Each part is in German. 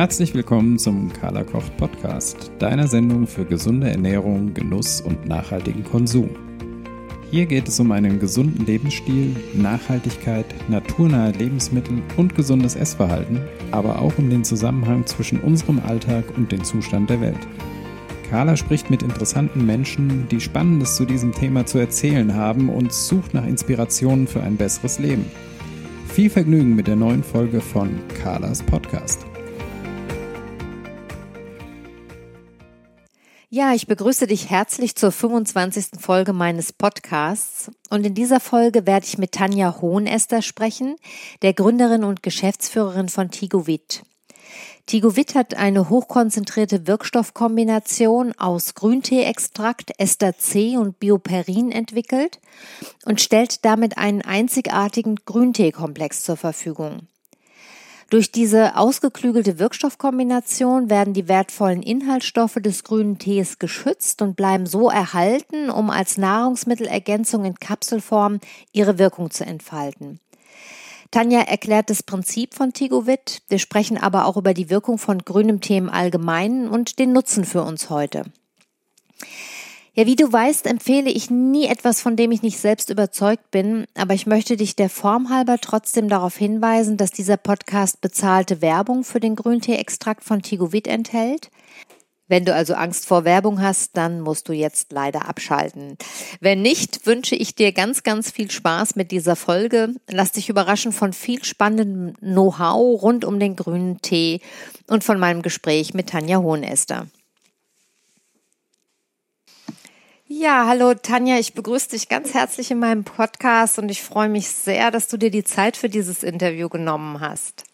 Herzlich willkommen zum Carla Kocht Podcast, deiner Sendung für gesunde Ernährung, Genuss und nachhaltigen Konsum. Hier geht es um einen gesunden Lebensstil, Nachhaltigkeit, naturnahe Lebensmittel und gesundes Essverhalten, aber auch um den Zusammenhang zwischen unserem Alltag und dem Zustand der Welt. Carla spricht mit interessanten Menschen, die Spannendes zu diesem Thema zu erzählen haben und sucht nach Inspirationen für ein besseres Leben. Viel Vergnügen mit der neuen Folge von Carlas Podcast. Ja, ich begrüße dich herzlich zur 25. Folge meines Podcasts. Und in dieser Folge werde ich mit Tanja Hohenester sprechen, der Gründerin und Geschäftsführerin von Tigovit. Tigovit hat eine hochkonzentrierte Wirkstoffkombination aus Grünteeextrakt, Ester C und Bioperin entwickelt und stellt damit einen einzigartigen Grünteekomplex zur Verfügung. Durch diese ausgeklügelte Wirkstoffkombination werden die wertvollen Inhaltsstoffe des grünen Tees geschützt und bleiben so erhalten, um als Nahrungsmittelergänzung in Kapselform ihre Wirkung zu entfalten. Tanja erklärt das Prinzip von Tigovit. Wir sprechen aber auch über die Wirkung von grünem Tee im Allgemeinen und den Nutzen für uns heute. Ja, wie du weißt, empfehle ich nie etwas, von dem ich nicht selbst überzeugt bin, aber ich möchte dich der Form halber trotzdem darauf hinweisen, dass dieser Podcast bezahlte Werbung für den Grüntee-Extrakt von Tigovit enthält. Wenn du also Angst vor Werbung hast, dann musst du jetzt leider abschalten. Wenn nicht, wünsche ich dir ganz, ganz viel Spaß mit dieser Folge. Lass dich überraschen von viel spannendem Know-how rund um den grünen Tee und von meinem Gespräch mit Tanja Hohenester. Ja, hallo Tanja, ich begrüße dich ganz herzlich in meinem Podcast und ich freue mich sehr, dass du dir die Zeit für dieses Interview genommen hast.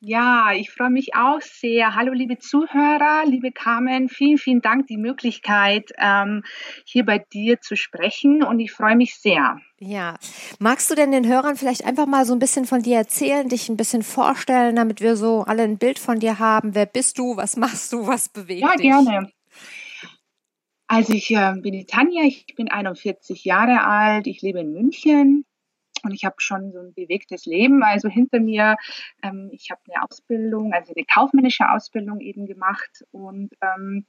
Ja, ich freue mich auch sehr. Hallo, liebe Zuhörer, liebe Carmen, vielen, vielen Dank die Möglichkeit, ähm, hier bei dir zu sprechen und ich freue mich sehr. Ja, magst du denn den Hörern vielleicht einfach mal so ein bisschen von dir erzählen, dich ein bisschen vorstellen, damit wir so alle ein Bild von dir haben? Wer bist du? Was machst du? Was bewegt dich? Ja, gerne. Also ich äh, bin die Tanja, ich bin 41 Jahre alt, ich lebe in München und ich habe schon so ein bewegtes Leben. Also hinter mir, ähm, ich habe eine Ausbildung, also eine kaufmännische Ausbildung eben gemacht und ähm,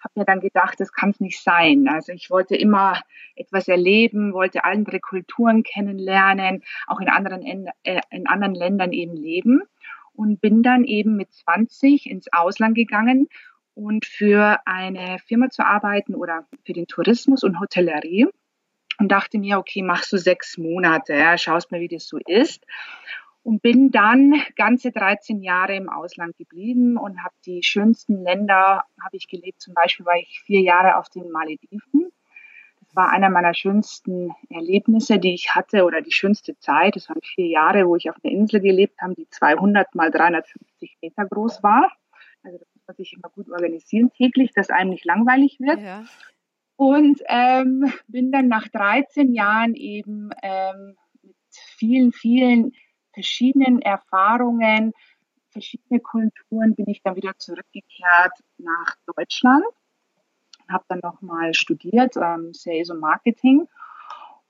habe mir dann gedacht, das kann es nicht sein. Also ich wollte immer etwas erleben, wollte andere Kulturen kennenlernen, auch in anderen, äh, in anderen Ländern eben leben und bin dann eben mit 20 ins Ausland gegangen und für eine Firma zu arbeiten oder für den Tourismus und Hotellerie und dachte mir, okay, machst du sechs Monate, ja, schaust mal, wie das so ist. Und bin dann ganze 13 Jahre im Ausland geblieben und habe die schönsten Länder, habe ich gelebt. Zum Beispiel war ich vier Jahre auf den Malediven. Das war einer meiner schönsten Erlebnisse, die ich hatte oder die schönste Zeit. Das waren vier Jahre, wo ich auf einer Insel gelebt habe, die 200 mal 350 Meter groß war. Also das man sich immer gut organisieren täglich, dass einem nicht langweilig wird. Ja. Und ähm, bin dann nach 13 Jahren eben ähm, mit vielen, vielen verschiedenen Erfahrungen, verschiedene Kulturen, bin ich dann wieder zurückgekehrt nach Deutschland. Habe dann nochmal studiert, ähm, Sales und Marketing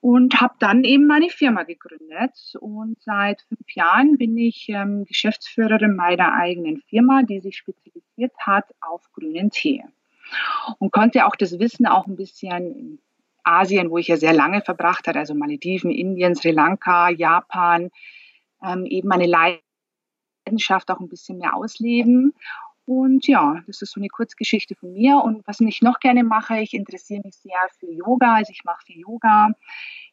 und habe dann eben meine Firma gegründet. Und seit fünf Jahren bin ich ähm, Geschäftsführerin meiner eigenen Firma, die sich spezialisiert hat auf grünen Tee. Und konnte auch das Wissen auch ein bisschen in Asien, wo ich ja sehr lange verbracht habe, also Malediven, Indien, Sri Lanka, Japan, ähm, eben meine Leidenschaft auch ein bisschen mehr ausleben und ja, das ist so eine Kurzgeschichte von mir. Und was ich noch gerne mache, ich interessiere mich sehr für Yoga. Also ich mache viel Yoga.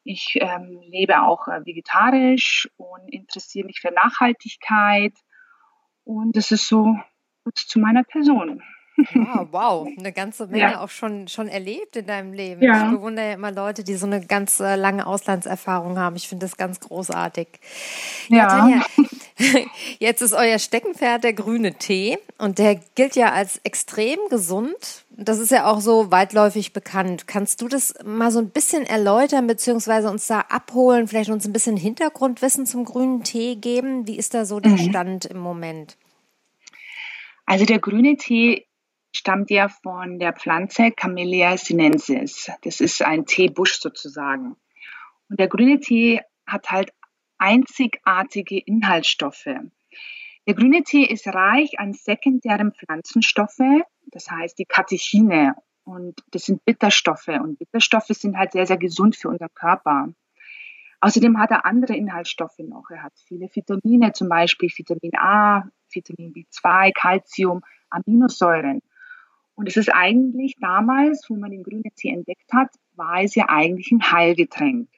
Ich ähm, lebe auch äh, vegetarisch und interessiere mich für Nachhaltigkeit. Und das ist so kurz zu meiner Person. Ah, wow, eine ganze Menge ja. auch schon, schon erlebt in deinem Leben. Ja. Ich bewundere ja immer Leute, die so eine ganz äh, lange Auslandserfahrung haben. Ich finde das ganz großartig. Ja. ja Tanja, jetzt ist euer Steckenpferd der grüne Tee und der gilt ja als extrem gesund. Das ist ja auch so weitläufig bekannt. Kannst du das mal so ein bisschen erläutern, beziehungsweise uns da abholen, vielleicht uns ein bisschen Hintergrundwissen zum grünen Tee geben? Wie ist da so der mhm. Stand im Moment? Also der grüne Tee stammt ja von der Pflanze Camellia sinensis. Das ist ein Teebusch sozusagen. Und der grüne Tee hat halt einzigartige Inhaltsstoffe. Der grüne Tee ist reich an sekundären Pflanzenstoffe, das heißt die Katechine. Und das sind Bitterstoffe. Und Bitterstoffe sind halt sehr, sehr gesund für unseren Körper. Außerdem hat er andere Inhaltsstoffe noch. Er hat viele Vitamine, zum Beispiel Vitamin A, Vitamin B2, Calcium, Aminosäuren. Und es ist eigentlich damals, wo man den grünen Tee entdeckt hat, war es ja eigentlich ein Heilgetränk.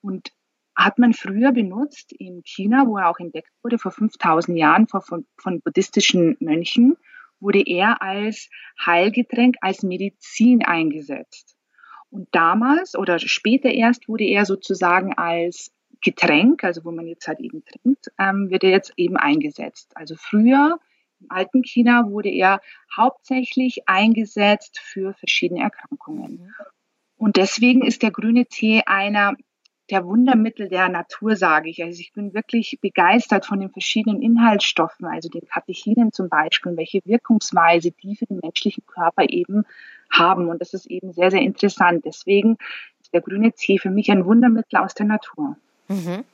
Und hat man früher benutzt in China, wo er auch entdeckt wurde, vor 5000 Jahren von, von buddhistischen Mönchen, wurde er als Heilgetränk, als Medizin eingesetzt. Und damals oder später erst wurde er sozusagen als Getränk, also wo man jetzt halt eben trinkt, ähm, wird er jetzt eben eingesetzt. Also früher im alten China wurde er hauptsächlich eingesetzt für verschiedene Erkrankungen. Mhm. Und deswegen ist der grüne Tee einer der Wundermittel der Natur, sage ich. Also ich bin wirklich begeistert von den verschiedenen Inhaltsstoffen, also den Katechinen zum Beispiel, welche Wirkungsweise die für den menschlichen Körper eben haben. Und das ist eben sehr, sehr interessant. Deswegen ist der grüne Tee für mich ein Wundermittel aus der Natur. Mhm.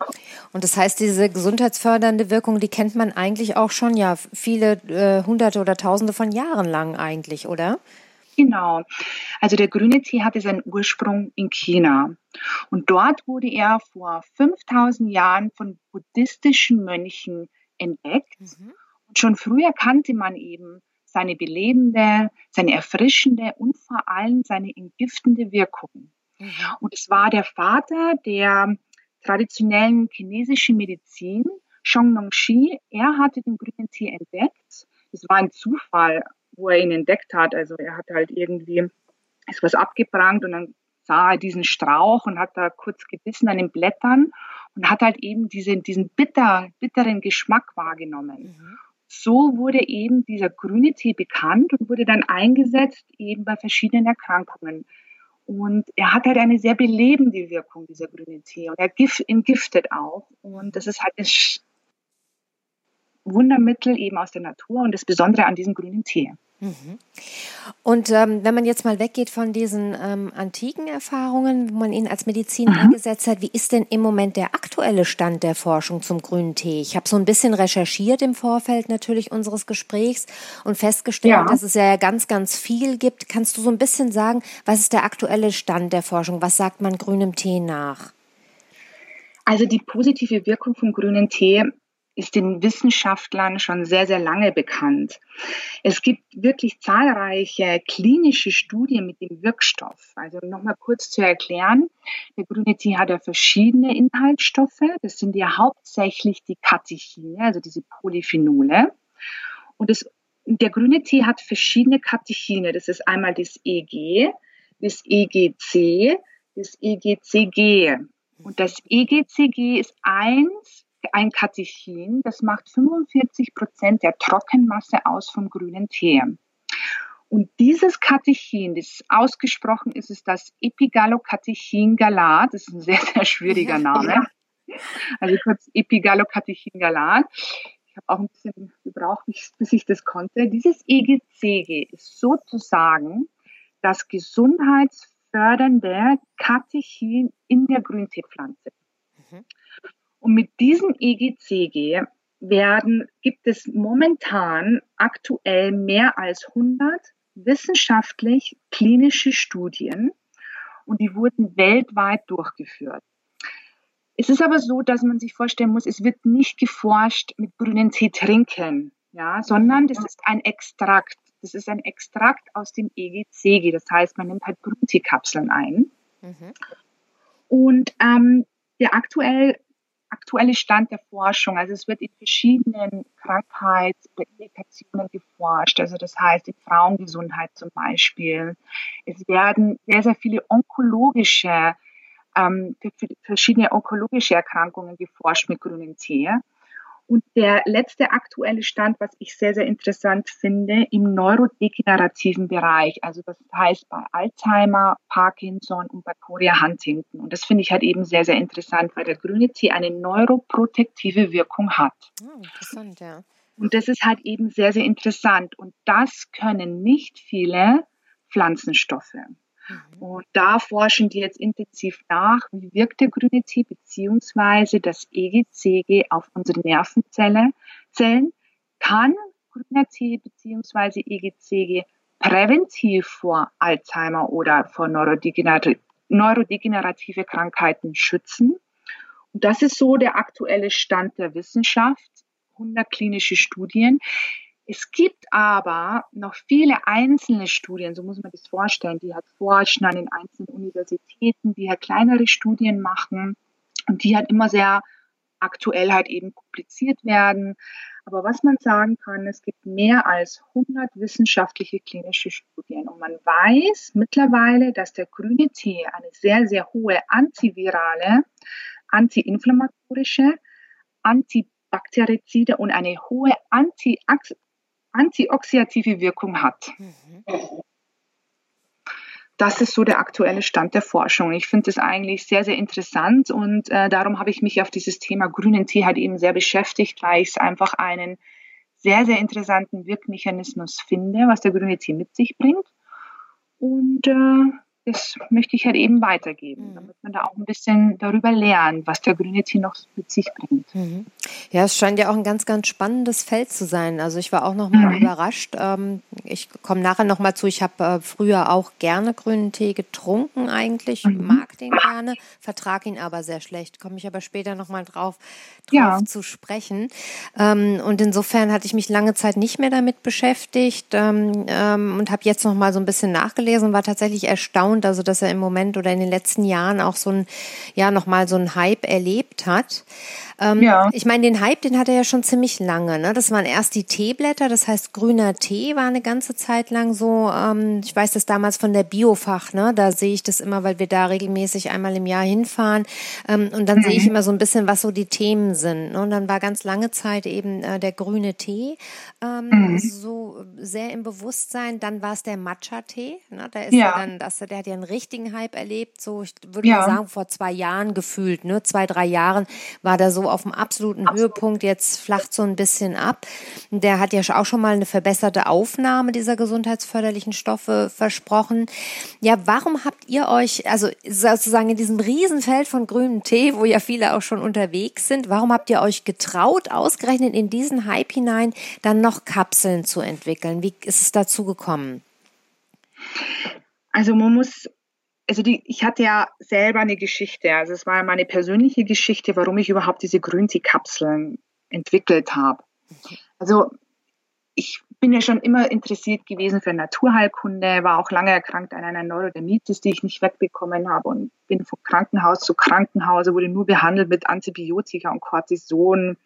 Und das heißt, diese gesundheitsfördernde Wirkung, die kennt man eigentlich auch schon ja viele äh, hunderte oder tausende von Jahren lang eigentlich, oder? Genau. Also der grüne Tee hatte seinen Ursprung in China. Und dort wurde er vor 5000 Jahren von buddhistischen Mönchen entdeckt. Mhm. Und schon früher kannte man eben seine belebende, seine erfrischende und vor allem seine entgiftende Wirkung. Mhm. Und es war der Vater der traditionellen chinesischen Medizin, Shi. Er hatte den grünen Tee entdeckt. Das war ein Zufall wo er ihn entdeckt hat. Also er hat halt irgendwie, ist was abgebrannt und dann sah er diesen Strauch und hat da kurz gebissen an den Blättern und hat halt eben diese, diesen bitter, bitteren Geschmack wahrgenommen. Mhm. So wurde eben dieser grüne Tee bekannt und wurde dann eingesetzt eben bei verschiedenen Erkrankungen. Und er hat halt eine sehr belebende Wirkung, dieser grüne Tee. Und er entgiftet auch. Und das ist halt das Wundermittel eben aus der Natur und das Besondere an diesem grünen Tee. Mhm. Und ähm, wenn man jetzt mal weggeht von diesen ähm, antiken Erfahrungen, wo man ihn als Medizin mhm. eingesetzt hat, wie ist denn im Moment der aktuelle Stand der Forschung zum grünen Tee? Ich habe so ein bisschen recherchiert im Vorfeld natürlich unseres Gesprächs und festgestellt, ja. dass es ja ganz, ganz viel gibt. Kannst du so ein bisschen sagen, was ist der aktuelle Stand der Forschung? Was sagt man grünem Tee nach? Also die positive Wirkung vom grünen Tee ist den Wissenschaftlern schon sehr, sehr lange bekannt. Es gibt wirklich zahlreiche klinische Studien mit dem Wirkstoff. Also nochmal kurz zu erklären, der grüne Tee hat ja verschiedene Inhaltsstoffe. Das sind ja hauptsächlich die Katechine, also diese Polyphenole. Und das, der grüne Tee hat verschiedene Katechine. Das ist einmal das EG, das EGC, das EGCG. Und das EGCG ist eins ein Katechin, das macht 45 Prozent der Trockenmasse aus vom grünen Tee. Und dieses Katechin, das ausgesprochen ist, ist das Epigallocatechin galat. Das ist ein sehr, sehr schwieriger Name. Also kurz Epigallocatechin galat. Ich habe auch ein bisschen gebraucht, bis ich das konnte. Dieses EGCG ist sozusagen das gesundheitsfördernde Katechin in der Grünteepflanze. Und mit diesem EGCG werden, gibt es momentan aktuell mehr als 100 wissenschaftlich klinische Studien und die wurden weltweit durchgeführt. Es ist aber so, dass man sich vorstellen muss, es wird nicht geforscht mit grünen Tee trinken, ja, sondern das ist ein Extrakt. Das ist ein Extrakt aus dem EGCG. Das heißt, man nimmt halt Grünteekapseln ein. Mhm. Und ähm, der aktuell aktuelle Stand der Forschung. Also es wird in verschiedenen Krankheitsindikationen geforscht. Also das heißt in Frauengesundheit zum Beispiel. Es werden sehr, sehr viele onkologische, ähm, verschiedene onkologische Erkrankungen geforscht mit grünem Tee. Und der letzte aktuelle Stand, was ich sehr, sehr interessant finde, im neurodegenerativen Bereich, also das heißt bei Alzheimer, Parkinson und bei Chorea Huntington. Und das finde ich halt eben sehr, sehr interessant, weil der grüne Tee eine neuroprotektive Wirkung hat. Oh, interessant, ja. Und das ist halt eben sehr, sehr interessant. Und das können nicht viele Pflanzenstoffe. Mhm. Und da forschen die jetzt intensiv nach, wie wirkt der grüne Tee beziehungsweise das EGCG auf unsere Nervenzelle, Zellen kann grüner Tee bzw. EGCG präventiv vor Alzheimer oder vor neurodegenerative Krankheiten schützen. Und das ist so der aktuelle Stand der Wissenschaft. 100 klinische Studien. Es gibt aber noch viele einzelne Studien, so muss man das vorstellen, die halt forschen an den einzelnen Universitäten, die halt kleinere Studien machen und die halt immer sehr aktuell halt eben publiziert werden. Aber was man sagen kann, es gibt mehr als 100 wissenschaftliche klinische Studien und man weiß mittlerweile, dass der grüne Tee eine sehr, sehr hohe antivirale, antiinflammatorische, antibakterizide und eine hohe Anti antioxidative Wirkung hat. Mhm das ist so der aktuelle Stand der Forschung. Ich finde das eigentlich sehr, sehr interessant und äh, darum habe ich mich auf dieses Thema grünen Tee halt eben sehr beschäftigt, weil ich es einfach einen sehr, sehr interessanten Wirkmechanismus finde, was der grüne Tee mit sich bringt. Und äh, das möchte ich halt eben weitergeben, mhm. damit man da auch ein bisschen darüber lernt, was der grüne Tee noch mit sich bringt. Mhm. Ja, es scheint ja auch ein ganz, ganz spannendes Feld zu sein. Also ich war auch noch mal mhm. überrascht. Ähm, ich komme nachher noch mal zu. Ich habe äh, früher auch gerne grünen Tee getrunken eigentlich, mhm. mag den gerne, vertrage ihn aber sehr schlecht. Komme ich aber später noch mal drauf, drauf ja. zu sprechen. Ähm, und insofern hatte ich mich lange Zeit nicht mehr damit beschäftigt ähm, und habe jetzt noch mal so ein bisschen nachgelesen und war tatsächlich erstaunt erstaunt, also dass er im Moment oder in den letzten Jahren auch so ein, ja, nochmal so ein Hype erlebt hat. Ähm, ja. Ich meine, den Hype, den hat er ja schon ziemlich lange. Ne? Das waren erst die Teeblätter, das heißt grüner Tee war eine ganze Zeit lang so. Ähm, ich weiß das damals von der Biofach, ne? da sehe ich das immer, weil wir da regelmäßig einmal im Jahr hinfahren. Ähm, und dann mhm. sehe ich mhm. immer so ein bisschen, was so die Themen sind. Ne? Und dann war ganz lange Zeit eben äh, der grüne Tee ähm, mhm. so sehr im Bewusstsein. Dann war es der Matcha-Tee. Ne? Da ist ja. dann, das, der hat ja einen richtigen Hype erlebt. So, ich würde ja. mal sagen, vor zwei Jahren gefühlt, ne? zwei, drei Jahren war da so auf dem absoluten Absolut. Höhepunkt, jetzt flacht so ein bisschen ab. Der hat ja auch schon mal eine verbesserte Aufnahme dieser gesundheitsförderlichen Stoffe versprochen. Ja, warum habt ihr euch, also sozusagen in diesem Riesenfeld von grünem Tee, wo ja viele auch schon unterwegs sind, warum habt ihr euch getraut, ausgerechnet in diesen Hype hinein, dann noch Kapseln zu entwickeln? Wie ist es dazu gekommen? Also man muss also die, ich hatte ja selber eine Geschichte. Also es war meine persönliche Geschichte, warum ich überhaupt diese Grüntee-Kapseln entwickelt habe. Also ich bin ja schon immer interessiert gewesen für Naturheilkunde, war auch lange erkrankt an einer Neurodermitis, die ich nicht wegbekommen habe und bin von Krankenhaus zu Krankenhaus, wurde nur behandelt mit Antibiotika und Cortison.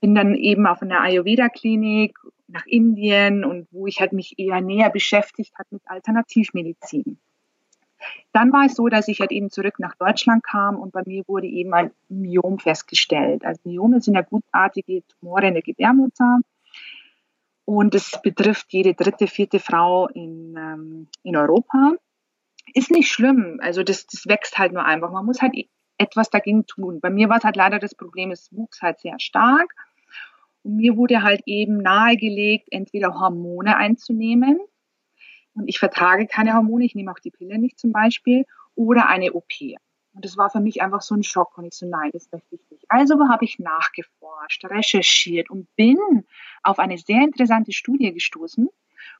Bin dann eben auf einer Ayurveda-Klinik nach Indien und wo ich halt mich eher näher beschäftigt habe mit Alternativmedizin. Dann war es so, dass ich halt eben zurück nach Deutschland kam und bei mir wurde eben ein Myom festgestellt. Also Myome sind ja gutartige Tumore in der Gebärmutter. Und es betrifft jede dritte, vierte Frau in, ähm, in Europa. Ist nicht schlimm. Also das, das wächst halt nur einfach. Man muss halt etwas dagegen tun. Bei mir war es halt leider das Problem, es wuchs halt sehr stark. Und mir wurde halt eben nahegelegt, entweder Hormone einzunehmen und ich vertrage keine Hormone, ich nehme auch die Pille nicht zum Beispiel, oder eine OP. Und das war für mich einfach so ein Schock und ich so, nein, das möchte ich nicht. Also habe ich nachgeforscht, recherchiert und bin auf eine sehr interessante Studie gestoßen.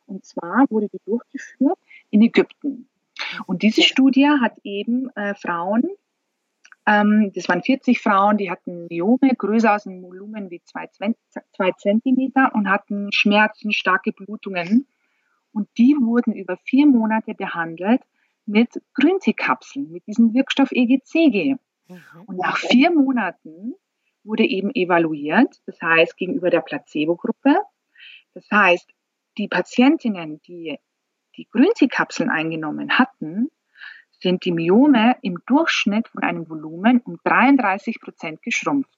Und zwar wurde die durchgeführt in Ägypten. Und diese Studie hat eben äh, Frauen, das waren 40 Frauen, die hatten Myome größer aus dem Volumen wie zwei, zwei Zentimeter und hatten Schmerzen, starke Blutungen und die wurden über vier Monate behandelt mit Grünteekapseln, mit diesem Wirkstoff EGCG. Mhm. Und nach vier Monaten wurde eben evaluiert, das heißt gegenüber der Placebo-Gruppe. Das heißt, die Patientinnen, die die Grünteekapseln eingenommen hatten, sind die Myome im Durchschnitt von einem Volumen um 33 Prozent geschrumpft.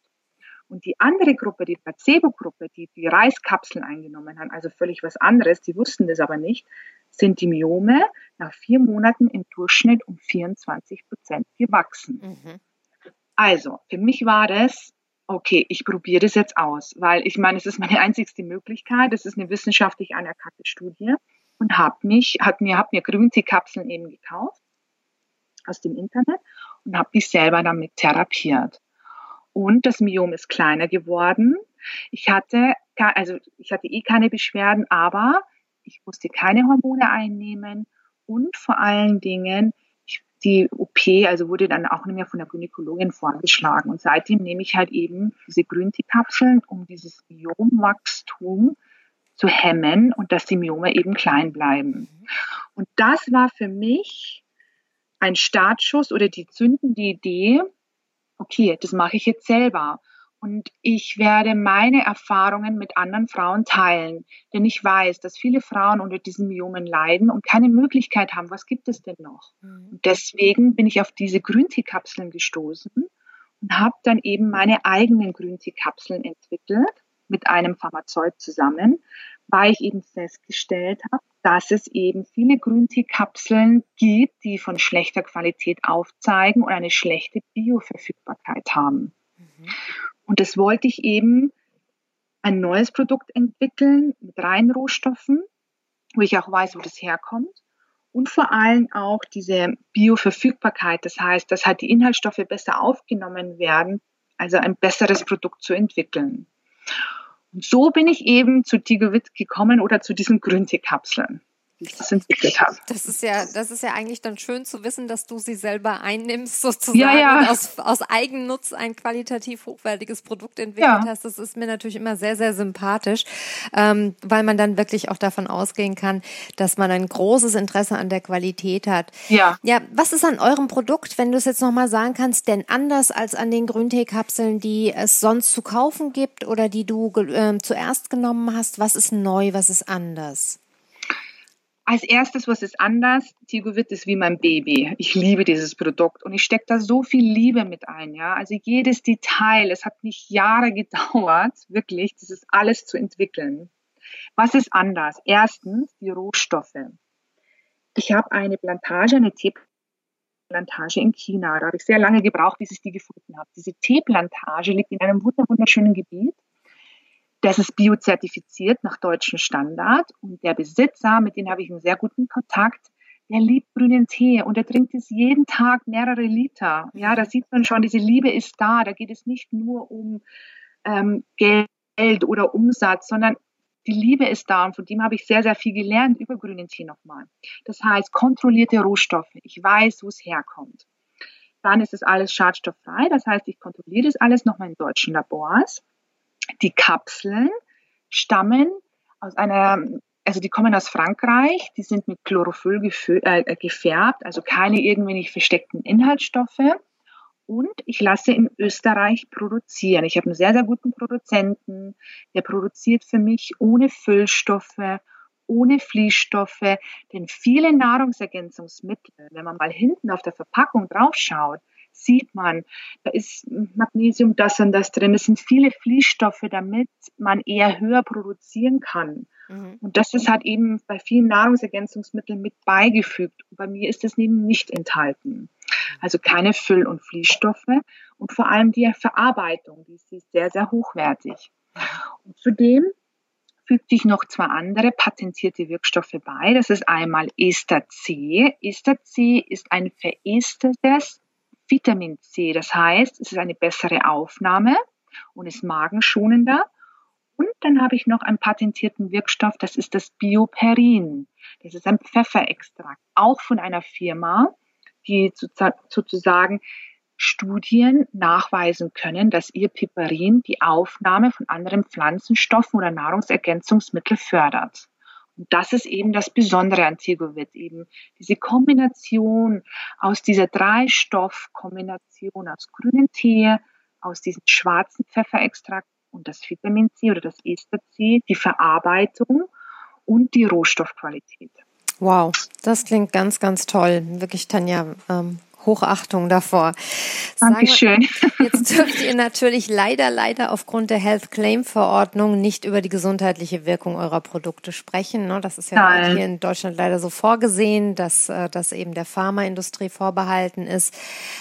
Und die andere Gruppe, die Placebo-Gruppe, die die Reiskapseln eingenommen haben, also völlig was anderes, die wussten das aber nicht, sind die Myome nach vier Monaten im Durchschnitt um 24 Prozent gewachsen. Mhm. Also, für mich war das, okay, ich probiere das jetzt aus, weil ich meine, es ist meine einzigste Möglichkeit, es ist eine wissenschaftlich anerkannte Studie und habe mich, hat mir, habe mir Grüntee-Kapseln eben gekauft aus dem Internet und habe mich selber damit therapiert. Und das Myom ist kleiner geworden. Ich hatte, also ich hatte eh keine Beschwerden, aber ich musste keine Hormone einnehmen und vor allen Dingen die OP, also wurde dann auch nicht mehr von der Gynäkologin vorgeschlagen. Und seitdem nehme ich halt eben diese Grüntee-Kapseln, um dieses Myomwachstum zu hemmen und dass die Myome eben klein bleiben. Und das war für mich ein Startschuss oder die zündende Idee, okay, das mache ich jetzt selber. Und ich werde meine Erfahrungen mit anderen Frauen teilen, denn ich weiß, dass viele Frauen unter diesen Myomen leiden und keine Möglichkeit haben. Was gibt es denn noch? Mhm. Und deswegen bin ich auf diese Grünteekapseln gestoßen und habe dann eben meine eigenen Grünteekapseln entwickelt mit einem Pharmazeut zusammen, weil ich eben festgestellt habe, dass es eben viele Grünteekapseln gibt, die von schlechter Qualität aufzeigen und eine schlechte Bioverfügbarkeit haben. Mhm. Und das wollte ich eben ein neues Produkt entwickeln mit reinen Rohstoffen, wo ich auch weiß, wo das herkommt. Und vor allem auch diese Bioverfügbarkeit, das heißt, dass halt die Inhaltsstoffe besser aufgenommen werden, also ein besseres Produkt zu entwickeln. Und so bin ich eben zu Tigowit gekommen oder zu diesen Grünteekapseln wie ich das entwickelt habe. Das ist ja, das ist ja eigentlich dann schön zu wissen, dass du sie selber einnimmst, sozusagen ja, ja. und aus, aus Eigennutz ein qualitativ hochwertiges Produkt entwickelt ja. hast. Das ist mir natürlich immer sehr, sehr sympathisch, ähm, weil man dann wirklich auch davon ausgehen kann, dass man ein großes Interesse an der Qualität hat. Ja. Ja, was ist an eurem Produkt, wenn du es jetzt nochmal sagen kannst, denn anders als an den Grünteekapseln, die es sonst zu kaufen gibt oder die du äh, zuerst genommen hast? Was ist neu, was ist anders? Als erstes, was ist anders? Tigowit ist wie mein Baby. Ich liebe dieses Produkt und ich stecke da so viel Liebe mit ein. Ja, also jedes Detail. Es hat mich Jahre gedauert, wirklich, ist alles zu entwickeln. Was ist anders? Erstens die Rohstoffe. Ich habe eine Plantage, eine Teeplantage in China. Da habe ich sehr lange gebraucht, bis ich die gefunden habe. Diese Teeplantage liegt in einem wunderschönen Gebiet das ist biozertifiziert nach deutschem Standard und der Besitzer, mit dem habe ich einen sehr guten Kontakt, der liebt grünen Tee und er trinkt es jeden Tag mehrere Liter. Ja, da sieht man schon, diese Liebe ist da. Da geht es nicht nur um ähm, Geld oder Umsatz, sondern die Liebe ist da und von dem habe ich sehr, sehr viel gelernt über grünen Tee nochmal. Das heißt, kontrollierte Rohstoffe. Ich weiß, wo es herkommt. Dann ist es alles schadstofffrei. Das heißt, ich kontrolliere das alles nochmal in deutschen Labors. Die Kapseln stammen aus einer, also die kommen aus Frankreich, die sind mit Chlorophyll äh, gefärbt, also keine irgendwelche versteckten Inhaltsstoffe. Und ich lasse in Österreich produzieren. Ich habe einen sehr, sehr guten Produzenten, der produziert für mich ohne Füllstoffe, ohne Fließstoffe, denn viele Nahrungsergänzungsmittel, wenn man mal hinten auf der Verpackung draufschaut, sieht man, da ist Magnesium das und das drin. Es sind viele Fließstoffe, damit man eher höher produzieren kann. Mhm. Und das ist halt eben bei vielen Nahrungsergänzungsmitteln mit beigefügt. bei mir ist das eben nicht enthalten. Also keine Füll- und Fließstoffe und vor allem die Verarbeitung, die ist sehr, sehr hochwertig. Und zudem fügte ich noch zwei andere patentierte Wirkstoffe bei. Das ist einmal Ester C. Ester C ist ein verestertes Vitamin C. Das heißt, es ist eine bessere Aufnahme und ist magenschonender. Und dann habe ich noch einen patentierten Wirkstoff, das ist das Bioperin. Das ist ein Pfefferextrakt, auch von einer Firma, die sozusagen Studien nachweisen können, dass ihr Piperin die Aufnahme von anderen Pflanzenstoffen oder Nahrungsergänzungsmitteln fördert. Das ist eben das Besondere an Tigowit, eben diese Kombination aus dieser Drei-Stoff-Kombination aus grünem Tee, aus diesem schwarzen Pfefferextrakt und das Vitamin C oder das Ester C, die Verarbeitung und die Rohstoffqualität. Wow, das klingt ganz, ganz toll. Wirklich, Tanja, ähm, Hochachtung davor. Dankeschön. Jetzt dürft ihr natürlich leider, leider aufgrund der Health Claim Verordnung nicht über die gesundheitliche Wirkung eurer Produkte sprechen. Ne? Das ist ja Nein. hier in Deutschland leider so vorgesehen, dass äh, das eben der Pharmaindustrie vorbehalten ist.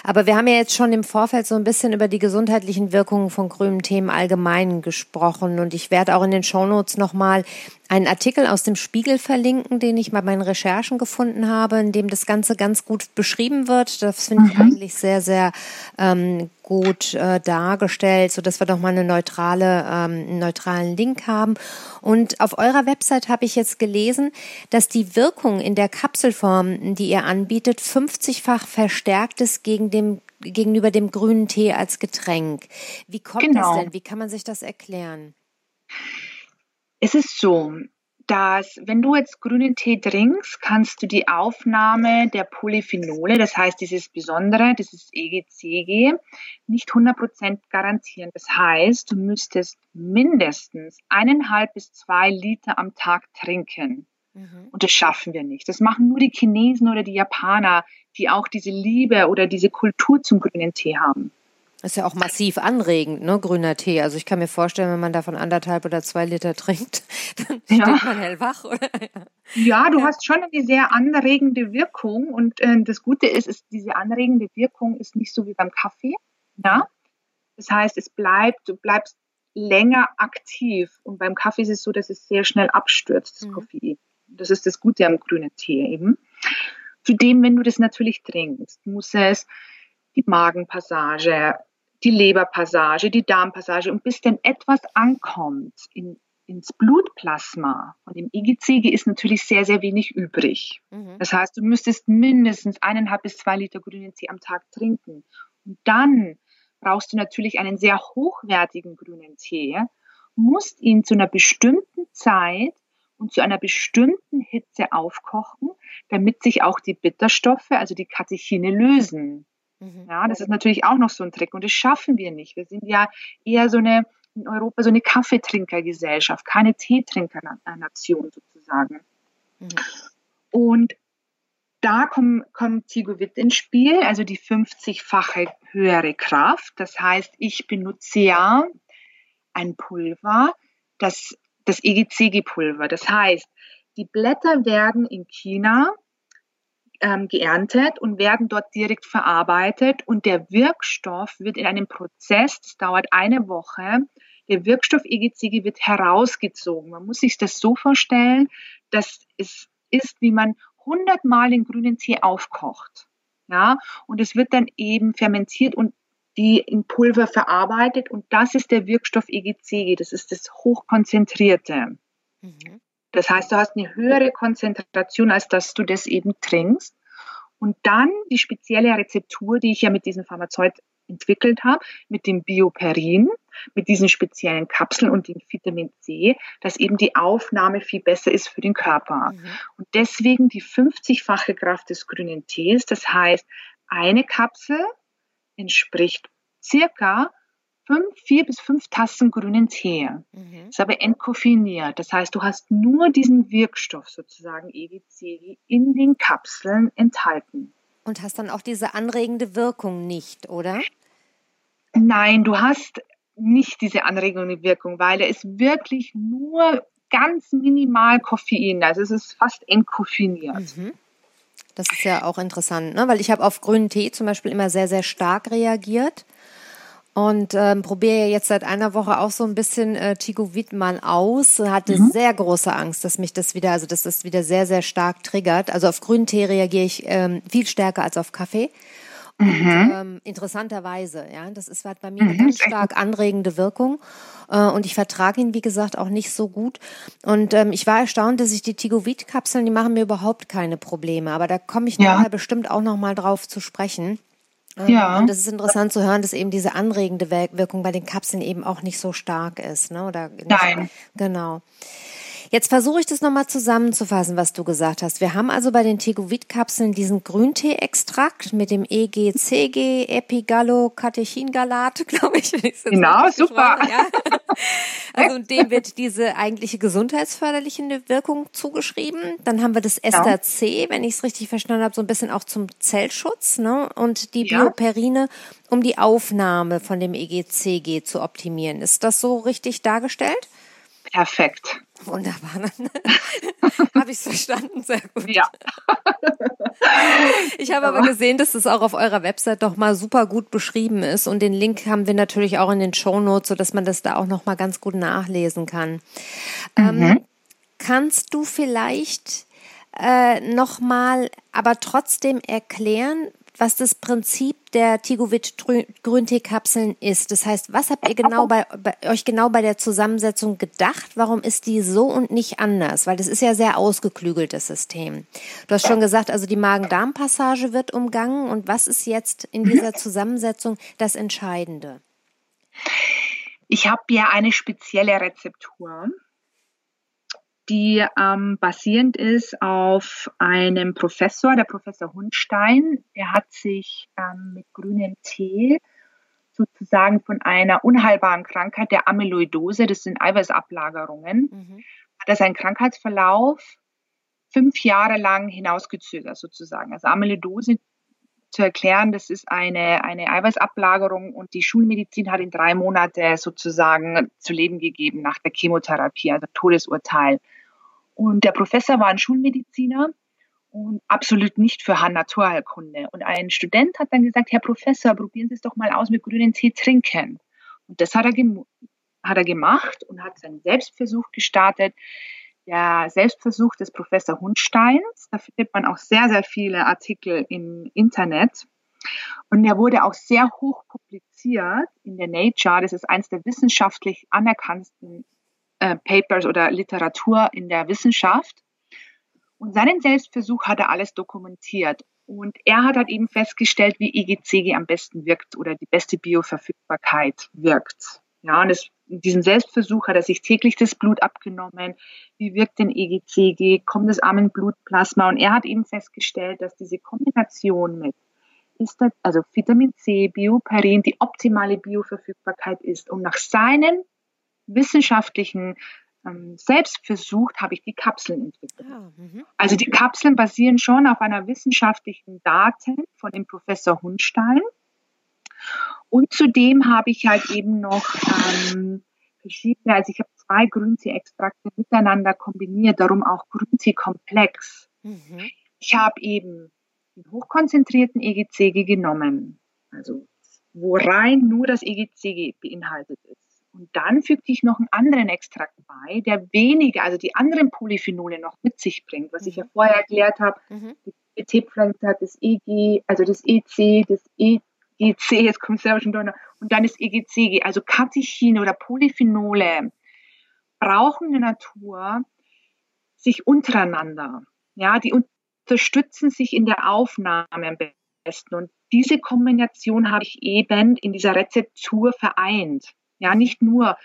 Aber wir haben ja jetzt schon im Vorfeld so ein bisschen über die gesundheitlichen Wirkungen von grünen Themen allgemein gesprochen und ich werde auch in den Shownotes nochmal einen Artikel aus dem Spiegel verlinken, den ich bei meinen Recherchen gefunden habe, in dem das Ganze ganz gut beschrieben wird. Das finde ich mhm. eigentlich sehr, sehr ähm, gut äh, dargestellt, so dass wir doch mal eine neutrale, ähm, einen neutralen Link haben. Und auf eurer Website habe ich jetzt gelesen, dass die Wirkung in der Kapselform, die ihr anbietet, 50-fach verstärkt ist gegen dem, gegenüber dem grünen Tee als Getränk. Wie kommt genau. das denn? Wie kann man sich das erklären? Es ist so, dass wenn du jetzt grünen Tee trinkst, kannst du die Aufnahme der Polyphenole, das heißt dieses Besondere, dieses EGCG, nicht 100% garantieren. Das heißt, du müsstest mindestens eineinhalb bis zwei Liter am Tag trinken. Mhm. Und das schaffen wir nicht. Das machen nur die Chinesen oder die Japaner, die auch diese Liebe oder diese Kultur zum grünen Tee haben. Ist ja auch massiv anregend, ne, grüner Tee. Also ich kann mir vorstellen, wenn man davon anderthalb oder zwei Liter trinkt, dann ja. steht man hellwach, oder? Ja, du ja. hast schon eine sehr anregende Wirkung und äh, das Gute ist, ist, diese anregende Wirkung ist nicht so wie beim Kaffee, ja. Das heißt, es bleibt, du bleibst länger aktiv und beim Kaffee ist es so, dass es sehr schnell abstürzt, das mhm. Koffein. Das ist das Gute am grünen Tee eben. Zudem, wenn du das natürlich trinkst, muss es die Magenpassage die Leberpassage, die Darmpassage und bis denn etwas ankommt in, ins Blutplasma von dem IgCG ist natürlich sehr, sehr wenig übrig. Mhm. Das heißt, du müsstest mindestens eineinhalb bis zwei Liter grünen Tee am Tag trinken. Und dann brauchst du natürlich einen sehr hochwertigen grünen Tee, musst ihn zu einer bestimmten Zeit und zu einer bestimmten Hitze aufkochen, damit sich auch die Bitterstoffe, also die Katechine, lösen. Mhm. Ja, das ist natürlich auch noch so ein Trick und das schaffen wir nicht. Wir sind ja eher so eine, in Europa so eine Kaffeetrinkergesellschaft, keine Teetrinkernation sozusagen. Mhm. Und da kommt, kommt Tigovit ins Spiel, also die 50-fache höhere Kraft. Das heißt, ich benutze ja ein Pulver, das, das EGCG-Pulver. Das heißt, die Blätter werden in China ähm, geerntet und werden dort direkt verarbeitet und der Wirkstoff wird in einem Prozess, das dauert eine Woche, der Wirkstoff EGCG wird herausgezogen. Man muss sich das so vorstellen, dass es ist, wie man hundertmal den grünen Tee aufkocht. Ja, und es wird dann eben fermentiert und die in Pulver verarbeitet und das ist der Wirkstoff EGCG, das ist das hochkonzentrierte. Mhm. Das heißt, du hast eine höhere Konzentration, als dass du das eben trinkst. Und dann die spezielle Rezeptur, die ich ja mit diesem Pharmazeut entwickelt habe, mit dem Bioperin, mit diesen speziellen Kapseln und dem Vitamin C, dass eben die Aufnahme viel besser ist für den Körper. Mhm. Und deswegen die 50-fache Kraft des grünen Tees. Das heißt, eine Kapsel entspricht circa fünf, vier bis fünf Tassen grünen Tee. Mhm. Ist aber entkoffiniert. Das heißt, du hast nur diesen Wirkstoff sozusagen EGC in den Kapseln enthalten. Und hast dann auch diese anregende Wirkung nicht, oder? Nein, du hast nicht diese anregende Wirkung, weil er ist wirklich nur ganz minimal Koffein. Also es ist fast entkoffiniert. Mhm. Das ist ja auch interessant, ne? weil ich habe auf grünen Tee zum Beispiel immer sehr, sehr stark reagiert und ähm, probiere jetzt seit einer Woche auch so ein bisschen äh, Tigo Wittmann aus. Hatte mhm. sehr große Angst, dass mich das wieder, also dass das wieder sehr, sehr stark triggert. Also auf grünen Tee reagiere ich ähm, viel stärker als auf Kaffee. Und, mhm. ähm, interessanterweise, ja, das ist halt bei mir eine mhm. ganz stark anregende Wirkung. Äh, und ich vertrage ihn, wie gesagt, auch nicht so gut. Und ähm, ich war erstaunt, dass ich die Tigovit-Kapseln, die machen mir überhaupt keine Probleme. Aber da komme ich ja. nachher bestimmt auch nochmal drauf zu sprechen. Ja. Und es ist interessant zu hören, dass eben diese anregende Wirkung bei den Kapseln eben auch nicht so stark ist. Ne? Oder Nein. Genau. Jetzt versuche ich das nochmal zusammenzufassen, was du gesagt hast. Wir haben also bei den Tegovit-Kapseln diesen Grüntee-Extrakt mit dem EGCG, Epigallocatechingalat, glaube ich. Genau, super. Ja. Also dem wird diese eigentliche gesundheitsförderliche Wirkung zugeschrieben. Dann haben wir das Ester C, wenn ich es richtig verstanden habe, so ein bisschen auch zum Zellschutz, ne? Und die Bioperine, um die Aufnahme von dem EGCG zu optimieren. Ist das so richtig dargestellt? Perfekt. Wunderbar. habe ich es verstanden? Sehr gut. Ja. ich habe aber gesehen, dass es auch auf eurer Website doch mal super gut beschrieben ist und den Link haben wir natürlich auch in den Show Notes, sodass man das da auch noch mal ganz gut nachlesen kann. Ähm, mhm. Ähm, Kannst du vielleicht äh, nochmal aber trotzdem erklären, was das Prinzip der Tigovit Grüntee-Kapseln ist. Das heißt, was habt ihr genau bei, bei, euch genau bei der Zusammensetzung gedacht? Warum ist die so und nicht anders? Weil das ist ja sehr ausgeklügeltes System. Du hast schon gesagt, also die Magen-Darm-Passage wird umgangen. Und was ist jetzt in dieser Zusammensetzung das Entscheidende? Ich habe ja eine spezielle Rezeptur die ähm, basierend ist auf einem Professor, der Professor Hundstein. Der hat sich ähm, mit grünem Tee sozusagen von einer unheilbaren Krankheit der Amyloidose, das sind Eiweißablagerungen, mhm. hat er seinen Krankheitsverlauf fünf Jahre lang hinausgezögert sozusagen. Also Amyloidose zu erklären, das ist eine, eine Eiweißablagerung und die Schulmedizin hat ihn drei Monate sozusagen zu leben gegeben nach der Chemotherapie, also Todesurteil. Und der Professor war ein Schulmediziner und absolut nicht für Naturheilkunde. Und ein Student hat dann gesagt, Herr Professor, probieren Sie es doch mal aus mit grünen Tee trinken. Und das hat er, hat er gemacht und hat seinen Selbstversuch gestartet. Der Selbstversuch des Professor Hundsteins, da findet man auch sehr, sehr viele Artikel im Internet. Und er wurde auch sehr hoch publiziert in der Nature. Das ist eines der wissenschaftlich anerkannten äh, Papers oder Literatur in der Wissenschaft. Und seinen Selbstversuch hat er alles dokumentiert. Und er hat halt eben festgestellt, wie EGCG am besten wirkt oder die beste Bioverfügbarkeit wirkt. Ja, und es, in diesem Selbstversuch hat er sich täglich das Blut abgenommen. Wie wirkt denn EGCG? Kommt es am Blutplasma? Und er hat eben festgestellt, dass diese Kombination mit ist das, also Vitamin C, Bioperin, die optimale Bioverfügbarkeit ist. Und nach seinen wissenschaftlichen ähm, Selbstversuch habe ich die Kapseln entwickelt. Ah, mhm. also die Kapseln basieren schon auf einer wissenschaftlichen Daten von dem Professor Hundstein. Und zudem habe ich halt eben noch ähm, verschiedene, also ich habe zwei Grüntee-Extrakte miteinander kombiniert, darum auch Grüntee-Komplex. Mhm. Ich habe eben den hochkonzentrierten EGCG genommen, also wo rein nur das EGCG beinhaltet ist. Und dann fügte ich noch einen anderen Extrakt bei, der weniger, also die anderen Polyphenole noch mit sich bringt, was ich ja mhm. vorher erklärt habe. Mhm. Die BT-Pflanze hat das EG, also das EC, das EGC, jetzt kommt es selber schon durch, und dann das EGCG, also Katechine oder Polyphenole brauchen in der Natur sich untereinander. Ja, die unterstützen sich in der Aufnahme am besten. Und diese Kombination habe ich eben in dieser Rezeptur vereint. Ja, nicht nur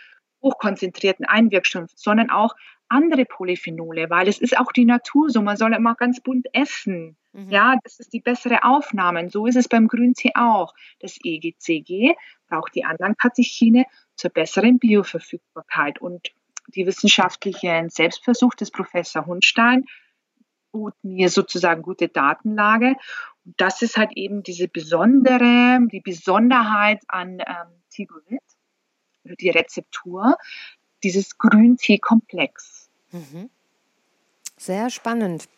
hochkonzentrierten Einwirkstoff, sondern auch andere Polyphenole, weil es ist auch die Natur so. Man soll immer ganz bunt essen. Mhm. Ja, das ist die bessere Aufnahme. So ist es beim Grüntee auch. Das EGCG braucht die anderen Katechine zur besseren Bioverfügbarkeit. Und die wissenschaftlichen Selbstversuch des Professor Hundstein bot mir sozusagen gute Datenlage. Und das ist halt eben diese besondere, die Besonderheit an ähm, Tigorit die Rezeptur dieses Grüntee-Komplex. Mhm. Sehr spannend.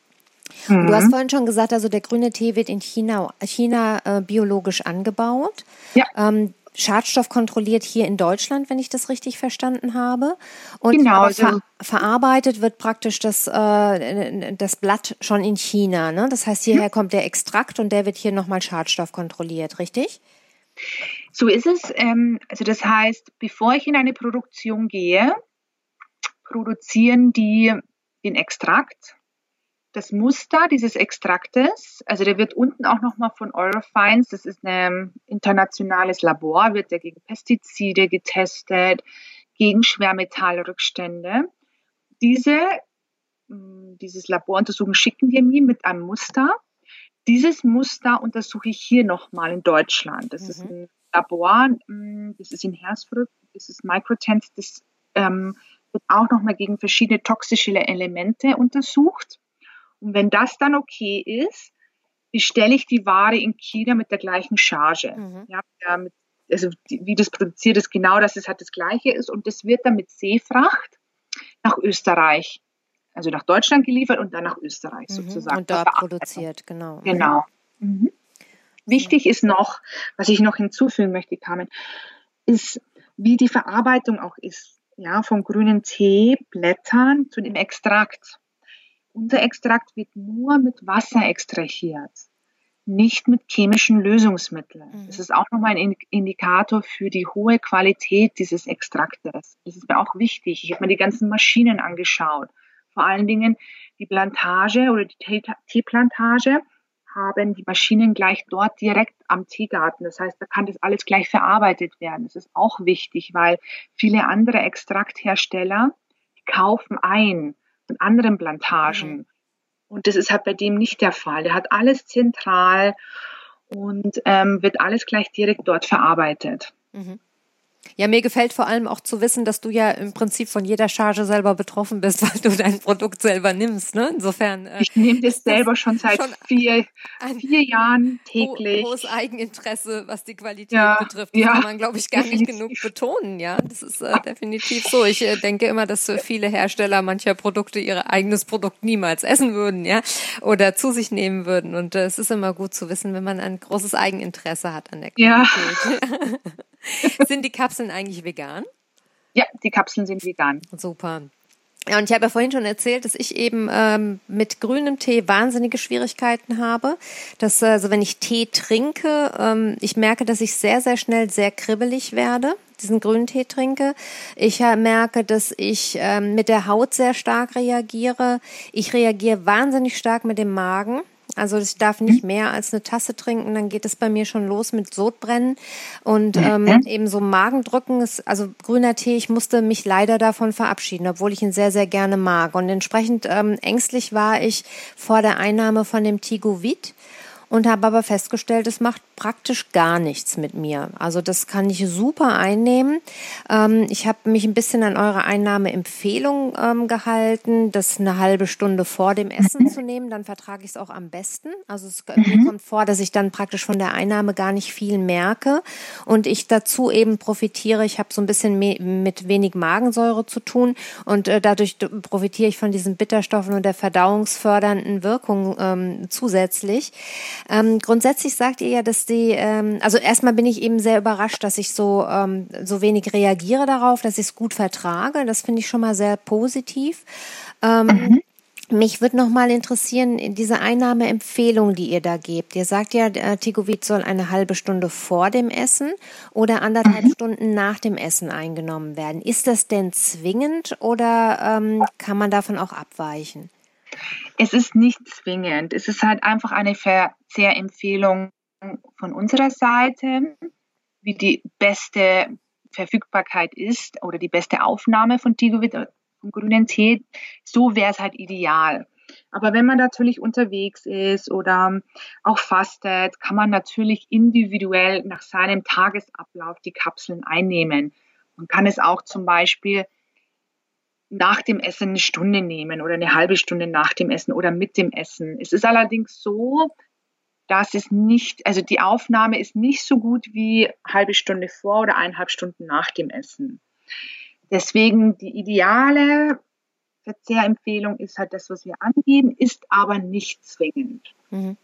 Mhm. Du hast vorhin schon gesagt, also der grüne Tee wird in China, China äh, biologisch angebaut. Ja. Ähm, Schadstoff kontrolliert hier in Deutschland, wenn ich das richtig verstanden habe. Und genau, ver also verarbeitet wird praktisch das, äh, das Blatt schon in China. Ne? Das heißt, hierher kommt der Extrakt und der wird hier nochmal Schadstoff kontrolliert, richtig? So ist es. Ähm, also das heißt, bevor ich in eine Produktion gehe, produzieren die den Extrakt, das Muster dieses Extraktes. Also der wird unten auch nochmal von Eurofines, das ist ein internationales Labor, wird der gegen Pestizide getestet, gegen Schwermetallrückstände. Diese, mm, dieses Laboruntersuchung schicken die mir mit einem Muster dieses Muster untersuche ich hier nochmal in Deutschland. Das mhm. ist ein Labor, mm, das ist in Hersbruck, das ist Microtens, das ähm, wird auch nochmal gegen verschiedene toxische Elemente untersucht. Und wenn das dann okay ist, bestelle ich die Ware in China mit der gleichen Charge. Mhm. Ja, mit, also die, wie das produziert ist, genau, dass es halt das gleiche ist. Und das wird dann mit Seefracht nach Österreich also nach Deutschland geliefert und dann nach Österreich mhm. sozusagen. Und dort produziert, genau. Genau. Mhm. Wichtig ist noch, was ich noch hinzufügen möchte, Carmen, ist, wie die Verarbeitung auch ist. ja, von grünen Teeblättern zu dem Extrakt. Unser Extrakt wird nur mit Wasser extrahiert, nicht mit chemischen Lösungsmitteln. Mhm. Das ist auch nochmal ein Indikator für die hohe Qualität dieses Extraktes. Das ist mir auch wichtig. Ich habe mir die ganzen Maschinen angeschaut. Vor allen Dingen die Plantage oder die Teeplantage haben die Maschinen gleich dort direkt am Teegarten. Das heißt, da kann das alles gleich verarbeitet werden. Das ist auch wichtig, weil viele andere Extrakthersteller kaufen ein von anderen Plantagen. Mhm. Und das ist halt bei dem nicht der Fall. Der hat alles zentral und ähm, wird alles gleich direkt dort verarbeitet. Mhm. Ja, mir gefällt vor allem auch zu wissen, dass du ja im Prinzip von jeder Charge selber betroffen bist, weil du dein Produkt selber nimmst. Ne? Insofern. Äh, ich nehme das selber schon seit schon vier, vier Jahren täglich. Hohes Eigeninteresse, was die Qualität ja, betrifft. Das ja, kann man, glaube ich, gar definitiv. nicht genug betonen. Ja, das ist äh, definitiv so. Ich äh, denke immer, dass viele Hersteller mancher Produkte ihr eigenes Produkt niemals essen würden, ja, oder zu sich nehmen würden. Und äh, es ist immer gut zu wissen, wenn man ein großes Eigeninteresse hat an der Qualität. Ja. sind die Kapseln eigentlich vegan? Ja, die Kapseln sind vegan. Super. Ja, und ich habe ja vorhin schon erzählt, dass ich eben ähm, mit grünem Tee wahnsinnige Schwierigkeiten habe. Dass, also wenn ich Tee trinke, ähm, ich merke, dass ich sehr, sehr schnell sehr kribbelig werde, diesen grünen Tee trinke. Ich äh, merke, dass ich ähm, mit der Haut sehr stark reagiere. Ich reagiere wahnsinnig stark mit dem Magen. Also ich darf nicht mhm. mehr als eine Tasse trinken, dann geht es bei mir schon los mit Sodbrennen und mhm. ähm, eben so Magendrücken. Ist, also grüner Tee, ich musste mich leider davon verabschieden, obwohl ich ihn sehr, sehr gerne mag. Und entsprechend ähm, ängstlich war ich vor der Einnahme von dem Tigovit und habe aber festgestellt, es macht praktisch gar nichts mit mir. Also das kann ich super einnehmen. Ähm, ich habe mich ein bisschen an eure Einnahmeempfehlung ähm, gehalten, das eine halbe Stunde vor dem Essen mhm. zu nehmen. Dann vertrage ich es auch am besten. Also es mhm. kommt vor, dass ich dann praktisch von der Einnahme gar nicht viel merke und ich dazu eben profitiere. Ich habe so ein bisschen mit wenig Magensäure zu tun und äh, dadurch profitiere ich von diesen Bitterstoffen und der verdauungsfördernden Wirkung ähm, zusätzlich. Ähm, grundsätzlich sagt ihr ja, dass die, ähm, also erstmal bin ich eben sehr überrascht, dass ich so, ähm, so wenig reagiere darauf, dass ich es gut vertrage. Das finde ich schon mal sehr positiv. Ähm, mhm. Mich würde noch mal interessieren, diese Einnahmeempfehlung, die ihr da gebt. Ihr sagt ja, äh, Tigovit soll eine halbe Stunde vor dem Essen oder anderthalb mhm. Stunden nach dem Essen eingenommen werden. Ist das denn zwingend oder ähm, kann man davon auch abweichen? Es ist nicht zwingend. Es ist halt einfach eine Verzehrempfehlung von unserer Seite, wie die beste Verfügbarkeit ist oder die beste Aufnahme von Tigovit, vom grünen Tee. So wäre es halt ideal. Aber wenn man natürlich unterwegs ist oder auch fastet, kann man natürlich individuell nach seinem Tagesablauf die Kapseln einnehmen. Man kann es auch zum Beispiel nach dem Essen eine Stunde nehmen oder eine halbe Stunde nach dem Essen oder mit dem Essen. Es ist allerdings so, dass es nicht, also die Aufnahme ist nicht so gut wie halbe Stunde vor oder eineinhalb Stunden nach dem Essen. Deswegen die ideale Verzehrempfehlung ist halt das, was wir angeben, ist aber nicht zwingend. Mhm.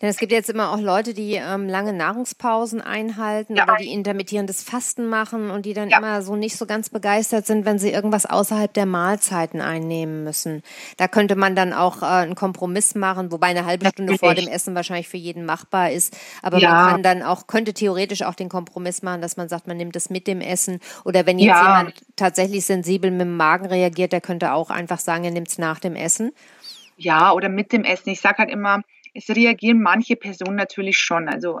Denn es gibt jetzt immer auch Leute, die ähm, lange Nahrungspausen einhalten ja. oder die intermittierendes Fasten machen und die dann ja. immer so nicht so ganz begeistert sind, wenn sie irgendwas außerhalb der Mahlzeiten einnehmen müssen. Da könnte man dann auch äh, einen Kompromiss machen, wobei eine halbe Stunde vor dem Essen wahrscheinlich für jeden machbar ist. Aber ja. man kann dann auch, könnte theoretisch auch den Kompromiss machen, dass man sagt, man nimmt es mit dem Essen. Oder wenn jetzt jemand tatsächlich sensibel mit dem Magen reagiert, der könnte auch einfach sagen, er nimmt es nach dem Essen. Ja, oder mit dem Essen. Ich sage halt immer, es reagieren manche Personen natürlich schon. Also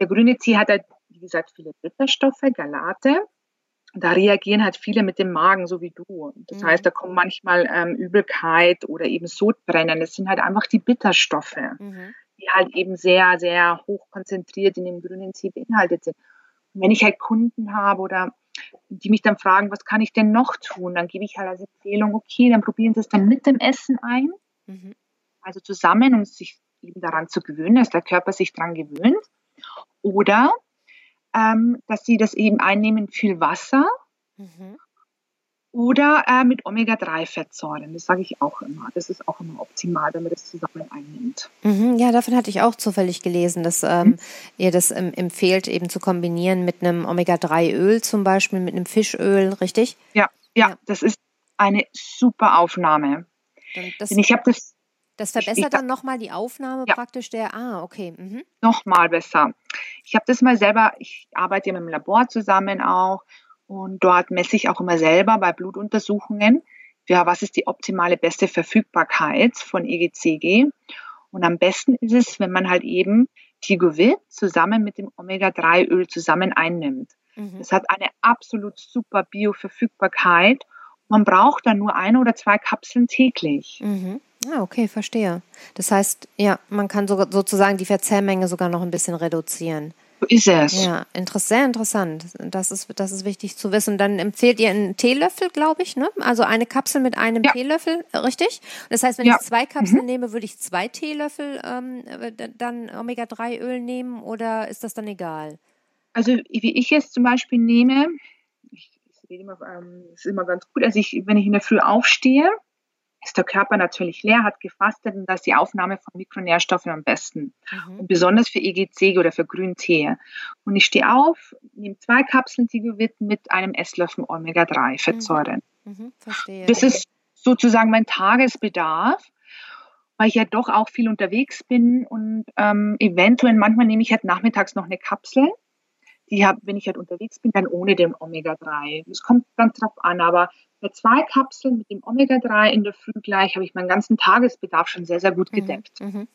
der grüne Tee hat halt, wie gesagt, viele Bitterstoffe, Galate. Da reagieren halt viele mit dem Magen, so wie du. Das mhm. heißt, da kommt manchmal ähm, Übelkeit oder eben Sodbrennen. Das sind halt einfach die Bitterstoffe, mhm. die halt eben sehr, sehr hoch konzentriert in dem grünen Tee beinhaltet sind. Und wenn ich halt Kunden habe oder die mich dann fragen, was kann ich denn noch tun, dann gebe ich halt als Empfehlung, okay, dann probieren Sie es dann mit dem Essen ein. Mhm. Also zusammen, um sich eben daran zu gewöhnen, dass der Körper sich daran gewöhnt. Oder ähm, dass sie das eben einnehmen, viel Wasser. Mhm. Oder äh, mit Omega-3-Fettsäuren. Das sage ich auch immer. Das ist auch immer optimal, wenn man das zusammen einnimmt. Mhm, ja, davon hatte ich auch zufällig gelesen, dass ähm, mhm. ihr das ähm, empfehlt, eben zu kombinieren mit einem Omega-3-Öl zum Beispiel, mit einem Fischöl, richtig? Ja, ja, ja. das ist eine super Aufnahme. Ich habe das. Das verbessert dann nochmal die Aufnahme ja. praktisch der. Ah, okay. Mhm. Nochmal besser. Ich habe das mal selber, ich arbeite ja mit dem Labor zusammen auch und dort messe ich auch immer selber bei Blutuntersuchungen, ja, was ist die optimale beste Verfügbarkeit von EGCG. Und am besten ist es, wenn man halt eben Tigovit zusammen mit dem Omega-3-Öl zusammen einnimmt. Mhm. Das hat eine absolut super Bioverfügbarkeit. Man braucht dann nur eine oder zwei Kapseln täglich. Mhm. Ah, okay, verstehe. Das heißt, ja, man kann so, sozusagen die Verzehrmenge sogar noch ein bisschen reduzieren. So ist es. Ja, inter sehr interessant. Das ist, das ist wichtig zu wissen. Dann empfehlt ihr einen Teelöffel, glaube ich, ne? Also eine Kapsel mit einem ja. Teelöffel, richtig? Das heißt, wenn ja. ich zwei Kapseln mhm. nehme, würde ich zwei Teelöffel ähm, dann Omega-3-Öl nehmen oder ist das dann egal? Also wie ich es zum Beispiel nehme, ich, ich immer, ähm, ist immer ganz gut. Also ich, wenn ich in der Früh aufstehe, ist der Körper natürlich leer, hat gefastet und da ist die Aufnahme von Mikronährstoffen am besten. Mhm. Und besonders für EGC oder für Grüntee. Und ich stehe auf, nehme zwei Kapseln Tigovit mit einem Esslöffel Omega-3-Fettsäuren. Mhm. Mhm, verstehe. Das ist sozusagen mein Tagesbedarf, weil ich ja doch auch viel unterwegs bin und ähm, eventuell manchmal nehme ich halt nachmittags noch eine Kapsel die habe, wenn ich halt unterwegs bin, dann ohne den Omega-3. Es kommt ganz drauf an, aber bei zwei Kapseln mit dem Omega-3 in der Früh gleich habe ich meinen ganzen Tagesbedarf schon sehr, sehr gut mhm, gedeckt. Mhm.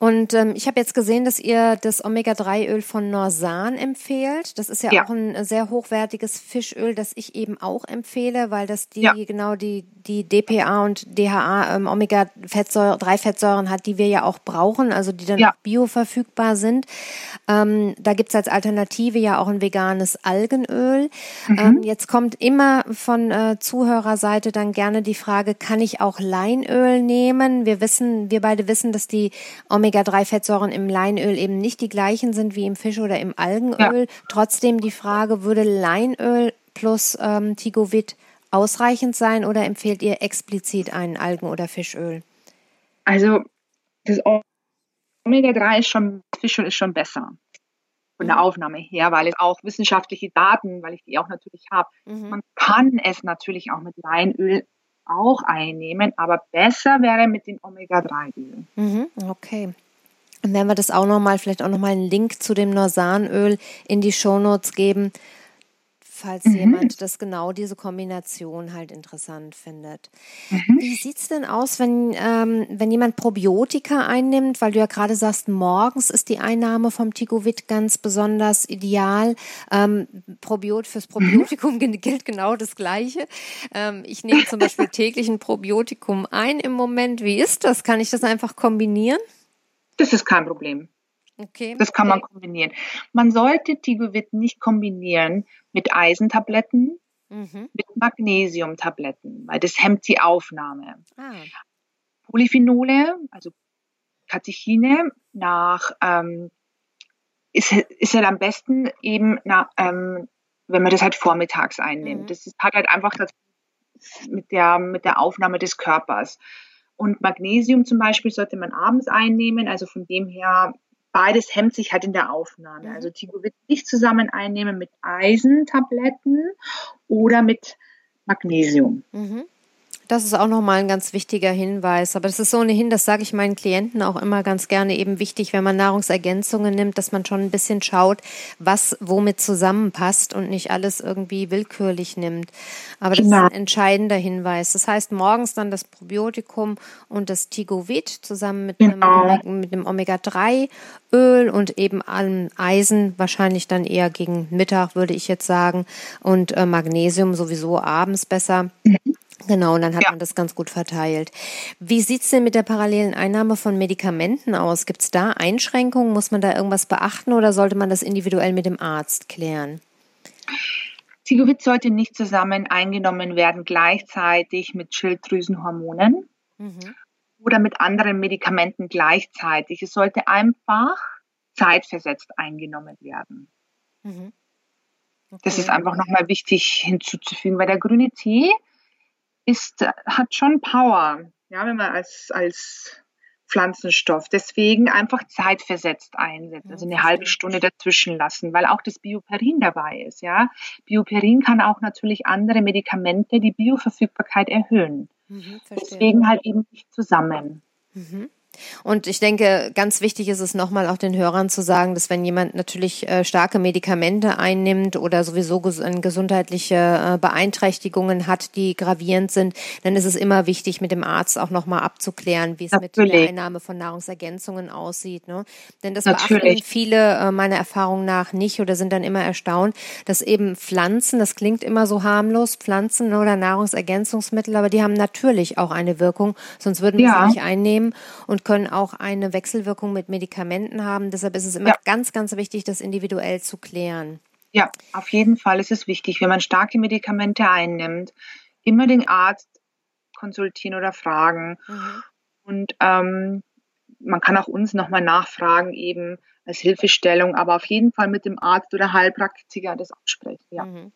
Und ähm, ich habe jetzt gesehen, dass ihr das Omega-3-Öl von Norsan empfehlt. Das ist ja, ja, auch ein sehr hochwertiges Fischöl, das ich eben auch empfehle, weil das die ja. genau die, die DPA und DHA ähm, Omega-3-Fettsäuren hat, die wir ja auch brauchen, also die dann ja. bioverfügbar sind. Ähm, da gibt's als Alternative ja auch ein veganes Algenöl. Mhm. Ähm, jetzt kommt immer von äh, Zuhörerseite dann gerne die Frage, kann ich auch Leinöl nehmen? Wir wissen, wir beide wissen, dass die Omega-3-Fettsäuren im Leinöl eben nicht die gleichen sind wie im Fisch oder im Algenöl. Ja. Trotzdem die Frage, würde Leinöl plus ähm, Tigovit ausreichend sein oder empfehlt ihr explizit ein Algen- oder Fischöl? Also das Omega-3 ist schon, Fischöl ist schon besser von der mhm. Aufnahme her, weil es auch wissenschaftliche Daten, weil ich die auch natürlich habe. Mhm. Man kann es natürlich auch mit Leinöl auch einnehmen, aber besser wäre mit den Omega-3-Ölen. Mhm, okay. Und wenn wir das auch nochmal, vielleicht auch nochmal einen Link zu dem Norsanöl in die Shownotes geben, falls mhm. jemand das genau diese Kombination halt interessant findet. Mhm. Wie sieht es denn aus, wenn, ähm, wenn jemand Probiotika einnimmt, weil du ja gerade sagst, morgens ist die Einnahme vom Ticovit ganz besonders ideal. Ähm, Probiot fürs mhm. Probiotikum mhm. gilt genau das Gleiche. Ähm, ich nehme zum Beispiel täglich ein Probiotikum ein im Moment. Wie ist das? Kann ich das einfach kombinieren? Das ist kein Problem. Okay. Das kann man kombinieren. Man sollte Tigovit nicht kombinieren mit Eisentabletten, mhm. mit Magnesiumtabletten, weil das hemmt die Aufnahme. Ah. Polyphenole, also Katechine, nach ähm, ist, ist halt am besten eben, nach, ähm, wenn man das halt vormittags einnimmt. Mhm. Das ist, hat halt einfach das mit der, mit der Aufnahme des Körpers. Und Magnesium zum Beispiel sollte man abends einnehmen. Also von dem her beides hemmt sich halt in der Aufnahme. Mhm. Also Tigovit nicht zusammen einnehmen mit Eisentabletten oder mit Magnesium. Mhm. Das ist auch nochmal ein ganz wichtiger Hinweis. Aber das ist ohnehin, das sage ich meinen Klienten auch immer ganz gerne eben wichtig, wenn man Nahrungsergänzungen nimmt, dass man schon ein bisschen schaut, was womit zusammenpasst und nicht alles irgendwie willkürlich nimmt. Aber das genau. ist ein entscheidender Hinweis. Das heißt, morgens dann das Probiotikum und das Tigovit zusammen mit genau. einem, mit einem Omega-3-Öl und eben allem Eisen, wahrscheinlich dann eher gegen Mittag, würde ich jetzt sagen, und äh, Magnesium sowieso abends besser. Mhm. Genau, und dann hat ja. man das ganz gut verteilt. Wie sieht's denn mit der parallelen Einnahme von Medikamenten aus? Gibt's da Einschränkungen? Muss man da irgendwas beachten oder sollte man das individuell mit dem Arzt klären? Tigowit sollte nicht zusammen eingenommen werden, gleichzeitig mit Schilddrüsenhormonen mhm. oder mit anderen Medikamenten gleichzeitig. Es sollte einfach zeitversetzt eingenommen werden. Mhm. Okay. Das ist einfach nochmal wichtig hinzuzufügen, weil der grüne Tee ist, hat schon Power, ja, wenn man als, als Pflanzenstoff. Deswegen einfach zeitversetzt einsetzen, also eine halbe Stunde dazwischen lassen, weil auch das Bioperin dabei ist. Ja, Bioperin kann auch natürlich andere Medikamente die Bioverfügbarkeit erhöhen. Mhm, Deswegen halt eben nicht zusammen. Mhm. Und ich denke, ganz wichtig ist es nochmal auch den Hörern zu sagen, dass wenn jemand natürlich äh, starke Medikamente einnimmt oder sowieso ges gesundheitliche äh, Beeinträchtigungen hat, die gravierend sind, dann ist es immer wichtig, mit dem Arzt auch nochmal abzuklären, wie es mit der Einnahme von Nahrungsergänzungen aussieht. Ne? Denn das natürlich. beachten viele äh, meiner Erfahrung nach nicht oder sind dann immer erstaunt, dass eben Pflanzen, das klingt immer so harmlos, Pflanzen oder Nahrungsergänzungsmittel, aber die haben natürlich auch eine Wirkung, sonst würden wir ja. sie nicht einnehmen und können auch eine Wechselwirkung mit Medikamenten haben. Deshalb ist es immer ja. ganz, ganz wichtig, das individuell zu klären. Ja, auf jeden Fall ist es wichtig, wenn man starke Medikamente einnimmt, immer den Arzt konsultieren oder fragen. Mhm. Und ähm, man kann auch uns nochmal nachfragen, eben als Hilfestellung, aber auf jeden Fall mit dem Arzt oder Heilpraktiker das absprechen. Ja. Mhm.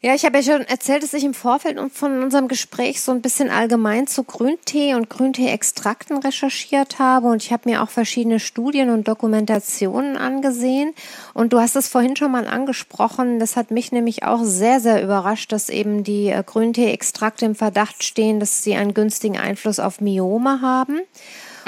Ja, ich habe ja schon erzählt, dass ich im Vorfeld von unserem Gespräch so ein bisschen allgemein zu Grüntee und Grüntee-Extrakten recherchiert habe und ich habe mir auch verschiedene Studien und Dokumentationen angesehen und du hast es vorhin schon mal angesprochen, das hat mich nämlich auch sehr, sehr überrascht, dass eben die äh, Grüntee-Extrakte im Verdacht stehen, dass sie einen günstigen Einfluss auf Myome haben.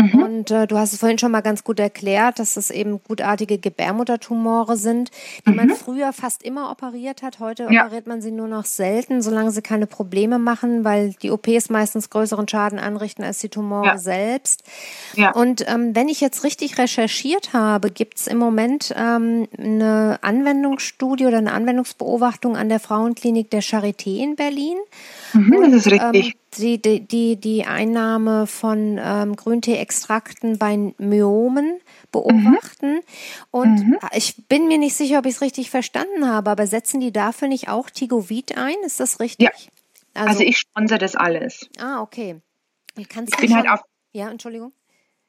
Mhm. Und äh, du hast es vorhin schon mal ganz gut erklärt, dass es eben gutartige Gebärmuttertumore sind, die mhm. man früher fast immer operiert hat. Heute ja. operiert man sie nur noch selten, solange sie keine Probleme machen, weil die OPs meistens größeren Schaden anrichten als die Tumore ja. selbst. Ja. Und ähm, wenn ich jetzt richtig recherchiert habe, gibt es im Moment ähm, eine Anwendungsstudie oder eine Anwendungsbeobachtung an der Frauenklinik der Charité in Berlin. Mhm, das ist richtig. Ähm, die, die, die, die Einnahme von ähm, Grüntee-Extrakten bei Myomen beobachten. Mhm. Und mhm. ich bin mir nicht sicher, ob ich es richtig verstanden habe, aber setzen die dafür nicht auch Tigovit ein? Ist das richtig? Ja. Also, also ich sponsere das alles. Ah, okay. Kannst ich bin halt auf. Ja, Entschuldigung.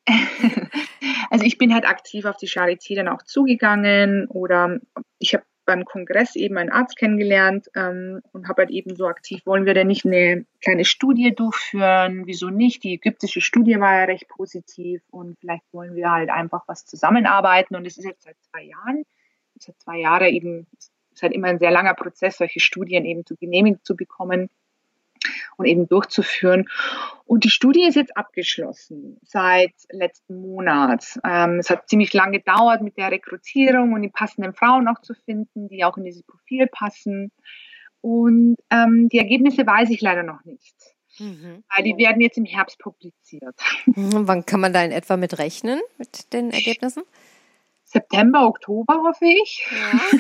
also ich bin halt aktiv auf die Charité dann auch zugegangen oder ich habe beim Kongress eben einen Arzt kennengelernt ähm, und habe halt eben so aktiv, wollen wir denn nicht eine kleine Studie durchführen? Wieso nicht? Die ägyptische Studie war ja recht positiv und vielleicht wollen wir halt einfach was zusammenarbeiten und es ist jetzt seit zwei Jahren, seit zwei Jahren eben, es ist halt immer ein sehr langer Prozess, solche Studien eben zu genehmigt zu bekommen und eben durchzuführen. Und die Studie ist jetzt abgeschlossen seit letzten Monat. Ähm, es hat ziemlich lange gedauert mit der Rekrutierung und die passenden Frauen auch zu finden, die auch in dieses Profil passen. Und ähm, die Ergebnisse weiß ich leider noch nicht. Mhm. Weil die werden jetzt im Herbst publiziert. Mhm, wann kann man da in etwa mit rechnen, mit den Ergebnissen? September, Oktober, hoffe ich.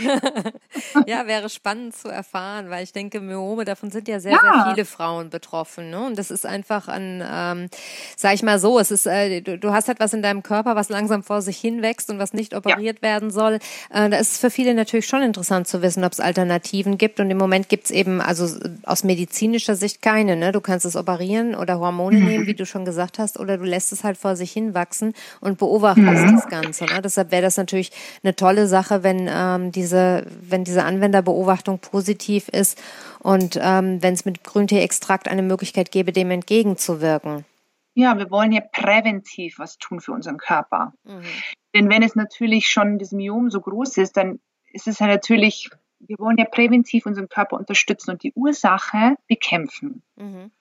Ja. ja. wäre spannend zu erfahren, weil ich denke, Myome, davon sind ja sehr, ja. sehr viele Frauen betroffen. Ne? Und das ist einfach ein, ähm, sag ich mal so, es ist, äh, du, du, hast etwas in deinem Körper, was langsam vor sich hinwächst und was nicht operiert ja. werden soll. Äh, da ist es für viele natürlich schon interessant zu wissen, ob es Alternativen gibt. Und im Moment gibt es eben, also aus medizinischer Sicht keine. Ne? Du kannst es operieren oder Hormone mhm. nehmen, wie du schon gesagt hast, oder du lässt es halt vor sich hinwachsen und beobachtest mhm. das Ganze. Ne? Deshalb wäre das natürlich eine tolle Sache, wenn ähm, diese, wenn diese Anwenderbeobachtung positiv ist und ähm, wenn es mit Grüntee-Extrakt eine Möglichkeit gäbe, dem entgegenzuwirken. Ja, wir wollen ja präventiv was tun für unseren Körper. Mhm. Denn wenn es natürlich schon das Myom so groß ist, dann ist es ja natürlich, wir wollen ja präventiv unseren Körper unterstützen und die Ursache bekämpfen. Mhm.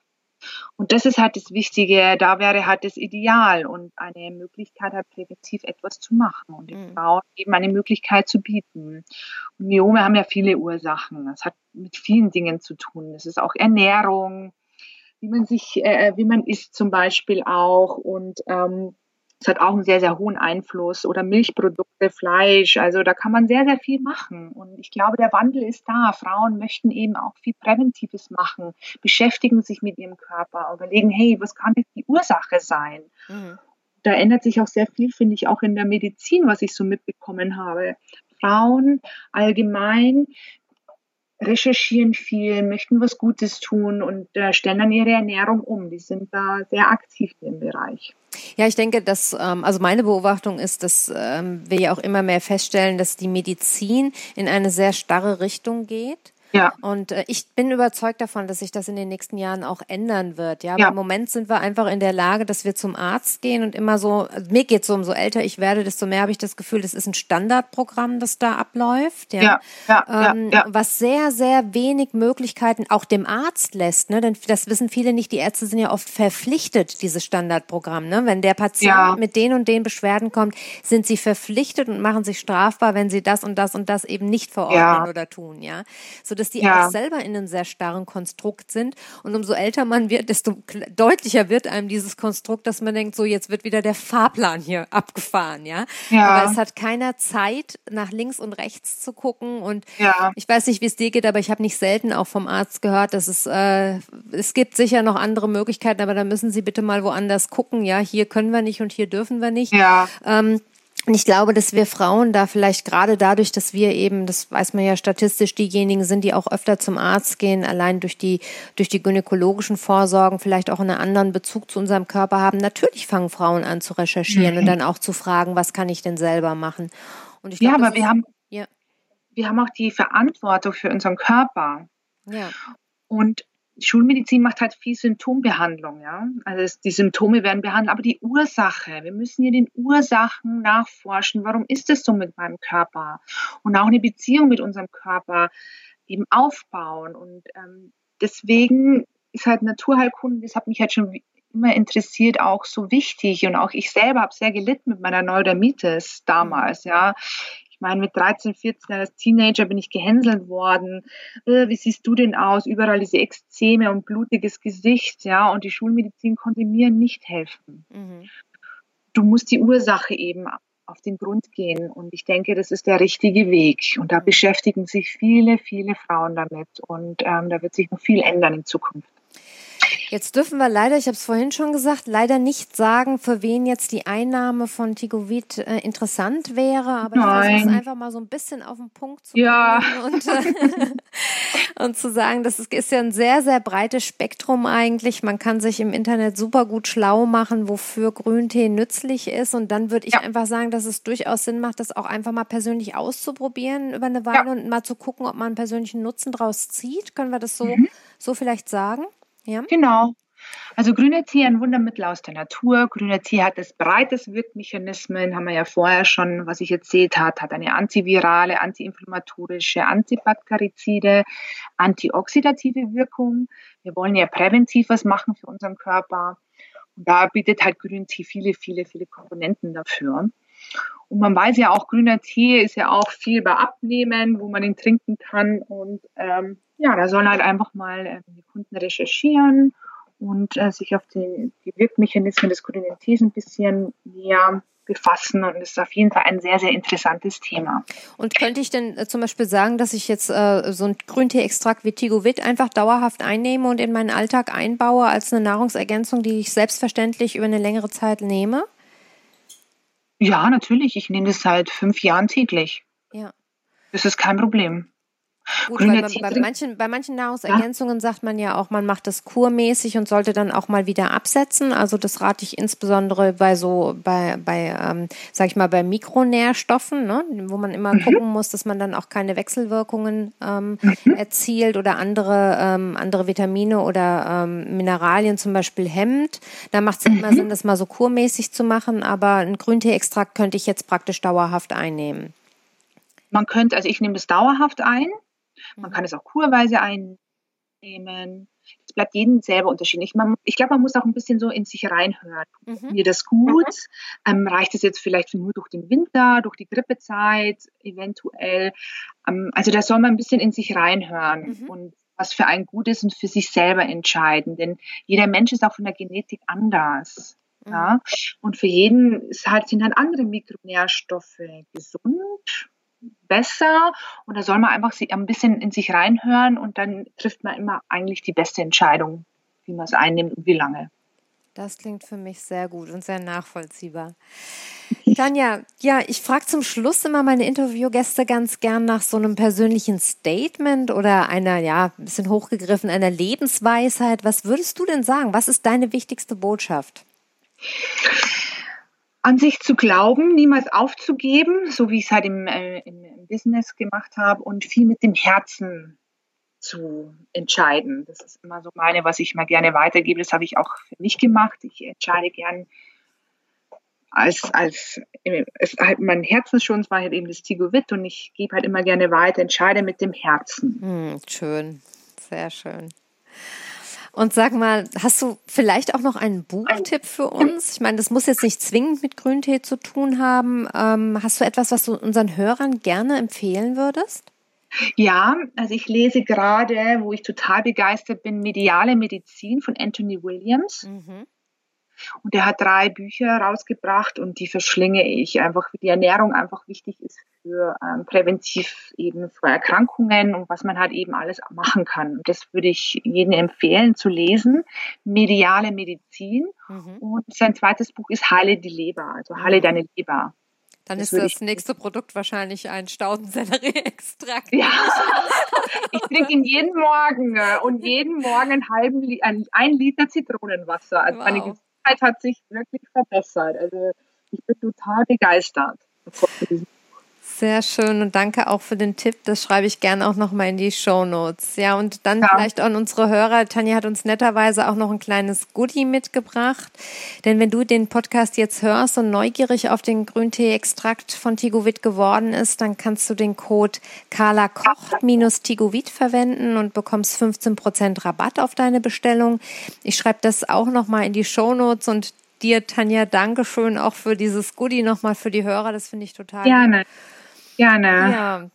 Und das ist halt das Wichtige, da wäre halt das Ideal und eine Möglichkeit halt präventiv etwas zu machen und den mhm. Frauen eben eine Möglichkeit zu bieten. Und Myome haben ja viele Ursachen. Das hat mit vielen Dingen zu tun. Das ist auch Ernährung, wie man sich, äh, wie man isst zum Beispiel auch und ähm, es hat auch einen sehr, sehr hohen Einfluss oder Milchprodukte, Fleisch. Also da kann man sehr, sehr viel machen. Und ich glaube, der Wandel ist da. Frauen möchten eben auch viel Präventives machen, beschäftigen sich mit ihrem Körper, überlegen, hey, was kann jetzt die Ursache sein? Mhm. Da ändert sich auch sehr viel, finde ich, auch in der Medizin, was ich so mitbekommen habe. Frauen allgemein recherchieren viel, möchten was Gutes tun und äh, stellen dann ihre Ernährung um. Die sind da sehr aktiv im Bereich. Ja, ich denke, dass, ähm, also meine Beobachtung ist, dass ähm, wir ja auch immer mehr feststellen, dass die Medizin in eine sehr starre Richtung geht. Ja. Und äh, ich bin überzeugt davon, dass sich das in den nächsten Jahren auch ändern wird. Ja, aber ja. im Moment sind wir einfach in der Lage, dass wir zum Arzt gehen und immer so, also mir geht so, umso älter ich werde, desto mehr habe ich das Gefühl, das ist ein Standardprogramm, das da abläuft. Ja, ja, ja, ähm, ja, Was sehr, sehr wenig Möglichkeiten auch dem Arzt lässt. Ne? Denn das wissen viele nicht. Die Ärzte sind ja oft verpflichtet, dieses Standardprogramm. Ne? Wenn der Patient ja. mit den und den Beschwerden kommt, sind sie verpflichtet und machen sich strafbar, wenn sie das und das und das eben nicht verordnen oder tun. Ja, so dass die ja. auch selber in einem sehr starren Konstrukt sind. Und umso älter man wird, desto deutlicher wird einem dieses Konstrukt, dass man denkt, so jetzt wird wieder der Fahrplan hier abgefahren, ja. ja. Aber es hat keiner Zeit, nach links und rechts zu gucken. Und ja. ich weiß nicht, wie es dir geht, aber ich habe nicht selten auch vom Arzt gehört, dass es äh, es gibt sicher noch andere Möglichkeiten, aber da müssen Sie bitte mal woanders gucken. Ja, hier können wir nicht und hier dürfen wir nicht. Ja. Ähm, und ich glaube, dass wir Frauen da vielleicht gerade dadurch, dass wir eben, das weiß man ja statistisch, diejenigen sind, die auch öfter zum Arzt gehen, allein durch die, durch die gynäkologischen Vorsorgen, vielleicht auch einen anderen Bezug zu unserem Körper haben. Natürlich fangen Frauen an zu recherchieren mhm. und dann auch zu fragen, was kann ich denn selber machen? Und ich glaub, ja, aber wir haben, ja. wir haben auch die Verantwortung für unseren Körper. Ja. Und Schulmedizin macht halt viel Symptombehandlung, ja. Also die Symptome werden behandelt, aber die Ursache, wir müssen hier den Ursachen nachforschen. Warum ist es so mit meinem Körper? Und auch eine Beziehung mit unserem Körper eben aufbauen. Und ähm, deswegen ist halt Naturheilkunde, das hat mich halt schon immer interessiert, auch so wichtig. Und auch ich selber habe sehr gelitten mit meiner Neurodermitis damals, ja. Ich meine, mit 13, 14 als Teenager bin ich gehänselt worden. Äh, wie siehst du denn aus? Überall diese Exzeme und blutiges Gesicht, ja. Und die Schulmedizin konnte mir nicht helfen. Mhm. Du musst die Ursache eben auf den Grund gehen. Und ich denke, das ist der richtige Weg. Und da mhm. beschäftigen sich viele, viele Frauen damit. Und ähm, da wird sich noch viel ändern in Zukunft. Jetzt dürfen wir leider, ich habe es vorhin schon gesagt, leider nicht sagen, für wen jetzt die Einnahme von Tigovit äh, interessant wäre, aber Nein. ich versuche es einfach mal so ein bisschen auf den Punkt zu ja. und, äh, und zu sagen, das ist, ist ja ein sehr, sehr breites Spektrum eigentlich. Man kann sich im Internet super gut schlau machen, wofür Grüntee nützlich ist. Und dann würde ich ja. einfach sagen, dass es durchaus Sinn macht, das auch einfach mal persönlich auszuprobieren über eine Weile ja. und mal zu gucken, ob man einen persönlichen Nutzen draus zieht. Können wir das so, mhm. so vielleicht sagen? Ja. Genau. Also grüner Tee, ein Wundermittel aus der Natur. Grüner Tee hat das breites Wirkmechanismen, haben wir ja vorher schon, was ich erzählt habe, hat eine antivirale, antiinflammatorische, antibakterizide, antioxidative Wirkung. Wir wollen ja präventiv was machen für unseren Körper. Und da bietet halt grüner Tee viele, viele, viele Komponenten dafür. Und man weiß ja auch, grüner Tee ist ja auch viel bei Abnehmen, wo man ihn trinken kann. Und ähm, ja, da sollen halt einfach mal äh, die Kunden recherchieren und äh, sich auf die, die Wirkmechanismen des grünen Tees ein bisschen näher befassen und es ist auf jeden Fall ein sehr, sehr interessantes Thema. Und könnte ich denn äh, zum Beispiel sagen, dass ich jetzt äh, so ein Grüntee-Extrakt wie Tigovit einfach dauerhaft einnehme und in meinen Alltag einbaue als eine Nahrungsergänzung, die ich selbstverständlich über eine längere Zeit nehme? Ja, natürlich. Ich nehme das seit fünf Jahren täglich. Ja. Das ist kein Problem. Gut, weil bei, bei, manchen, bei manchen Nahrungsergänzungen ja. sagt man ja auch, man macht das kurmäßig und sollte dann auch mal wieder absetzen. Also das rate ich insbesondere bei so, bei, bei ähm, sag ich mal, bei Mikronährstoffen, ne? wo man immer mhm. gucken muss, dass man dann auch keine Wechselwirkungen ähm, mhm. erzielt oder andere, ähm, andere Vitamine oder ähm, Mineralien zum Beispiel hemmt. Da macht es mhm. immer Sinn, das mal so kurmäßig zu machen, aber ein Grüntee-Extrakt könnte ich jetzt praktisch dauerhaft einnehmen. Man könnte, also ich nehme es dauerhaft ein. Man kann es auch kurweise einnehmen. Es bleibt jedem selber unterschiedlich. Man, ich glaube, man muss auch ein bisschen so in sich reinhören. Mhm. Mir das gut? Mhm. Ähm, reicht es jetzt vielleicht nur durch den Winter, durch die Grippezeit, eventuell? Ähm, also da soll man ein bisschen in sich reinhören mhm. und was für einen gut ist und für sich selber entscheiden. Denn jeder Mensch ist auch von der Genetik anders. Mhm. Ja? Und für jeden halt, sind dann andere Mikronährstoffe gesund besser und da soll man einfach ein bisschen in sich reinhören und dann trifft man immer eigentlich die beste Entscheidung, wie man es einnimmt und wie lange. Das klingt für mich sehr gut und sehr nachvollziehbar. Tanja, ja, ich frage zum Schluss immer meine Interviewgäste ganz gern nach so einem persönlichen Statement oder einer, ja, ein bisschen hochgegriffen, einer Lebensweisheit. Was würdest du denn sagen? Was ist deine wichtigste Botschaft? An sich zu glauben, niemals aufzugeben, so wie ich es halt im, äh, im, Business gemacht habe und viel mit dem Herzen zu entscheiden. Das ist immer so meine, was ich mal gerne weitergebe. Das habe ich auch für mich gemacht. Ich entscheide gern als, als es halt mein Herzensschutz war halt eben das Tigowit und ich gebe halt immer gerne weiter, entscheide mit dem Herzen. Hm, schön, sehr schön. Und sag mal, hast du vielleicht auch noch einen Buchtipp für uns? Ich meine, das muss jetzt nicht zwingend mit Grüntee zu tun haben. Ähm, hast du etwas, was du unseren Hörern gerne empfehlen würdest? Ja, also ich lese gerade, wo ich total begeistert bin, Mediale Medizin von Anthony Williams. Mhm. Und er hat drei Bücher rausgebracht und die verschlinge ich einfach, wie die Ernährung einfach wichtig ist für ähm, präventiv eben vor Erkrankungen und was man halt eben alles machen kann. Und das würde ich jedem empfehlen zu lesen. Mediale Medizin. Mhm. Und sein zweites Buch ist Heile die Leber, also Heile mhm. deine Leber. Dann das ist das nächste Produkt wahrscheinlich ein Staudensellerie-Extrakt. Ja, ich trinke ihn jeden Morgen äh, und jeden Morgen einen halben, ein, ein Liter Zitronenwasser. Also wow. meine Gesundheit hat sich wirklich verbessert. Also ich bin total begeistert sehr schön und danke auch für den Tipp. Das schreibe ich gerne auch nochmal in die Show Notes. Ja, und dann ja. vielleicht an unsere Hörer. Tanja hat uns netterweise auch noch ein kleines Goodie mitgebracht. Denn wenn du den Podcast jetzt hörst und neugierig auf den Grüntee-Extrakt von Tigovit geworden ist, dann kannst du den Code Carla Kocht-Tigovit verwenden und bekommst 15% Rabatt auf deine Bestellung. Ich schreibe das auch nochmal in die Show Notes und dir, Tanja, Dankeschön auch für dieses Goodie nochmal für die Hörer. Das finde ich total. Gerne. Gut. Gerne. Ja.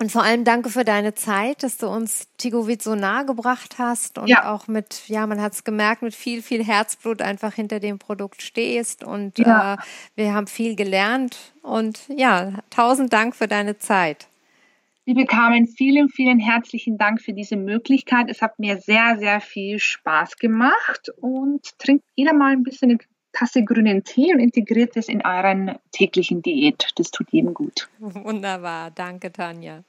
Und vor allem danke für deine Zeit, dass du uns Tigovit so nahe gebracht hast und ja. auch mit, ja, man hat es gemerkt, mit viel, viel Herzblut einfach hinter dem Produkt stehst. Und ja. äh, wir haben viel gelernt. Und ja, tausend Dank für deine Zeit. Liebe Carmen, vielen, vielen herzlichen Dank für diese Möglichkeit. Es hat mir sehr, sehr viel Spaß gemacht und trinkt jeder mal ein bisschen Tasse grünen Tee und integriert es in euren täglichen Diät. Das tut jedem gut. Wunderbar. Danke, Tanja.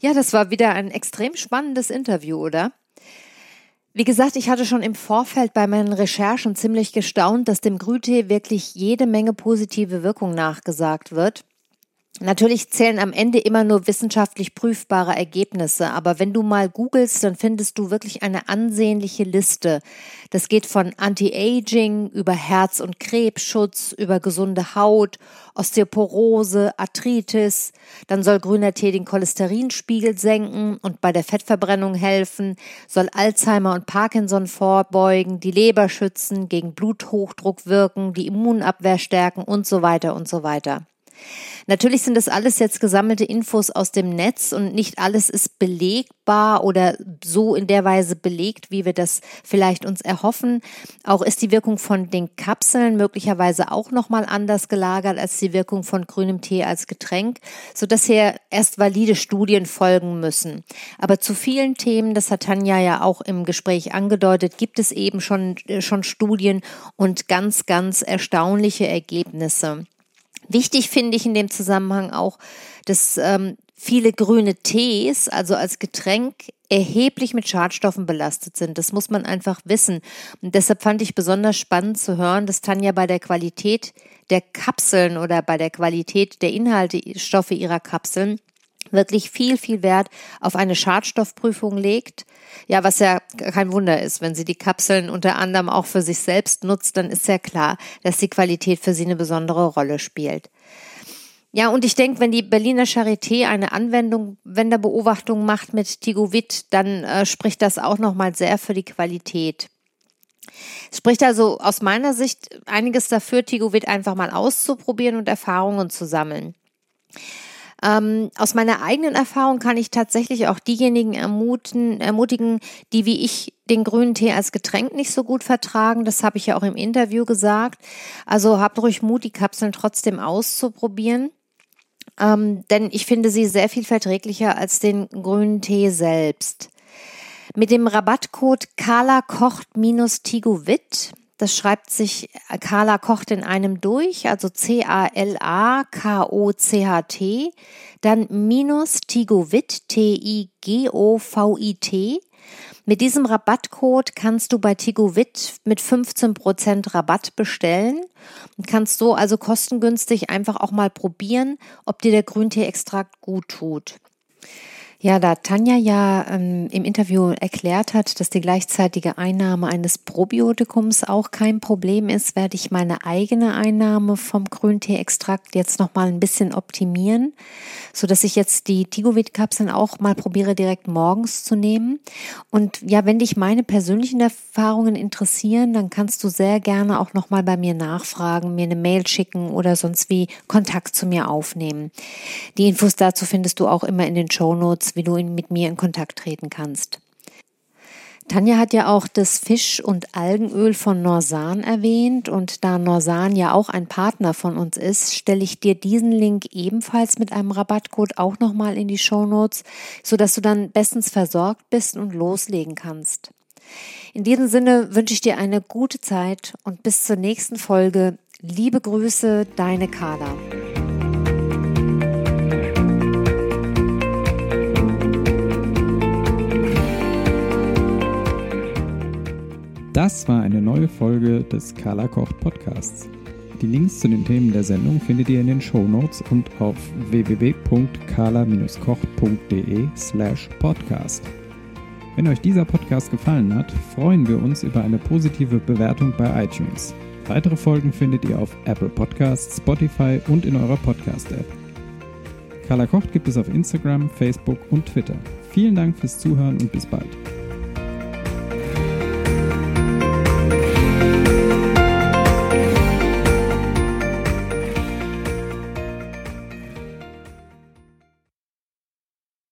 Ja, das war wieder ein extrem spannendes Interview, oder? Wie gesagt, ich hatte schon im Vorfeld bei meinen Recherchen ziemlich gestaunt, dass dem Grütee wirklich jede Menge positive Wirkung nachgesagt wird. Natürlich zählen am Ende immer nur wissenschaftlich prüfbare Ergebnisse, aber wenn du mal googelst, dann findest du wirklich eine ansehnliche Liste. Das geht von Anti-Aging über Herz- und Krebsschutz, über gesunde Haut, Osteoporose, Arthritis. Dann soll grüner Tee den Cholesterinspiegel senken und bei der Fettverbrennung helfen, soll Alzheimer und Parkinson vorbeugen, die Leber schützen, gegen Bluthochdruck wirken, die Immunabwehr stärken und so weiter und so weiter. Natürlich sind das alles jetzt gesammelte Infos aus dem Netz und nicht alles ist belegbar oder so in der Weise belegt, wie wir das vielleicht uns erhoffen. Auch ist die Wirkung von den Kapseln möglicherweise auch nochmal anders gelagert als die Wirkung von grünem Tee als Getränk, sodass hier erst valide Studien folgen müssen. Aber zu vielen Themen, das hat Tanja ja auch im Gespräch angedeutet, gibt es eben schon, äh, schon Studien und ganz, ganz erstaunliche Ergebnisse. Wichtig finde ich in dem Zusammenhang auch, dass ähm, viele grüne Tees, also als Getränk, erheblich mit Schadstoffen belastet sind. Das muss man einfach wissen. Und deshalb fand ich besonders spannend zu hören, dass Tanja bei der Qualität der Kapseln oder bei der Qualität der Inhaltsstoffe ihrer Kapseln wirklich viel, viel Wert auf eine Schadstoffprüfung legt. Ja, was ja kein Wunder ist, wenn sie die Kapseln unter anderem auch für sich selbst nutzt, dann ist ja klar, dass die Qualität für sie eine besondere Rolle spielt. Ja, und ich denke, wenn die Berliner Charité eine Anwendung, wenn der Beobachtung macht mit Tigovit, dann äh, spricht das auch nochmal sehr für die Qualität. Es spricht also aus meiner Sicht einiges dafür, Tigovit einfach mal auszuprobieren und Erfahrungen zu sammeln. Ähm, aus meiner eigenen Erfahrung kann ich tatsächlich auch diejenigen ermuten, ermutigen, die wie ich den grünen Tee als Getränk nicht so gut vertragen. Das habe ich ja auch im Interview gesagt. Also habt ruhig Mut, die Kapseln trotzdem auszuprobieren. Ähm, denn ich finde sie sehr viel verträglicher als den grünen Tee selbst. Mit dem Rabattcode Carla kocht-tigowit das schreibt sich Carla kocht in einem durch, also C-A-L-A-K-O-C-H-T, dann minus Tigovit, T-I-G-O-V-I-T. Mit diesem Rabattcode kannst du bei Tigovit mit 15% Rabatt bestellen und kannst so also kostengünstig einfach auch mal probieren, ob dir der Grüntee-Extrakt gut tut. Ja, da Tanja ja ähm, im Interview erklärt hat, dass die gleichzeitige Einnahme eines Probiotikums auch kein Problem ist, werde ich meine eigene Einnahme vom Grüntee-Extrakt jetzt noch mal ein bisschen optimieren, so dass ich jetzt die Tigovit-Kapseln auch mal probiere direkt morgens zu nehmen. Und ja, wenn dich meine persönlichen Erfahrungen interessieren, dann kannst du sehr gerne auch noch mal bei mir nachfragen, mir eine Mail schicken oder sonst wie Kontakt zu mir aufnehmen. Die Infos dazu findest du auch immer in den Show Notes wie du mit mir in Kontakt treten kannst. Tanja hat ja auch das Fisch- und Algenöl von Norsan erwähnt und da Norsan ja auch ein Partner von uns ist, stelle ich dir diesen Link ebenfalls mit einem Rabattcode auch nochmal in die Show Notes, sodass du dann bestens versorgt bist und loslegen kannst. In diesem Sinne wünsche ich dir eine gute Zeit und bis zur nächsten Folge. Liebe Grüße, deine Carla. Das war eine neue Folge des Carla Kocht Podcasts. Die Links zu den Themen der Sendung findet ihr in den Show Notes und auf www.carla-kocht.de slash podcast. Wenn euch dieser Podcast gefallen hat, freuen wir uns über eine positive Bewertung bei iTunes. Weitere Folgen findet ihr auf Apple Podcasts, Spotify und in eurer Podcast-App. Carla Kocht gibt es auf Instagram, Facebook und Twitter. Vielen Dank fürs Zuhören und bis bald.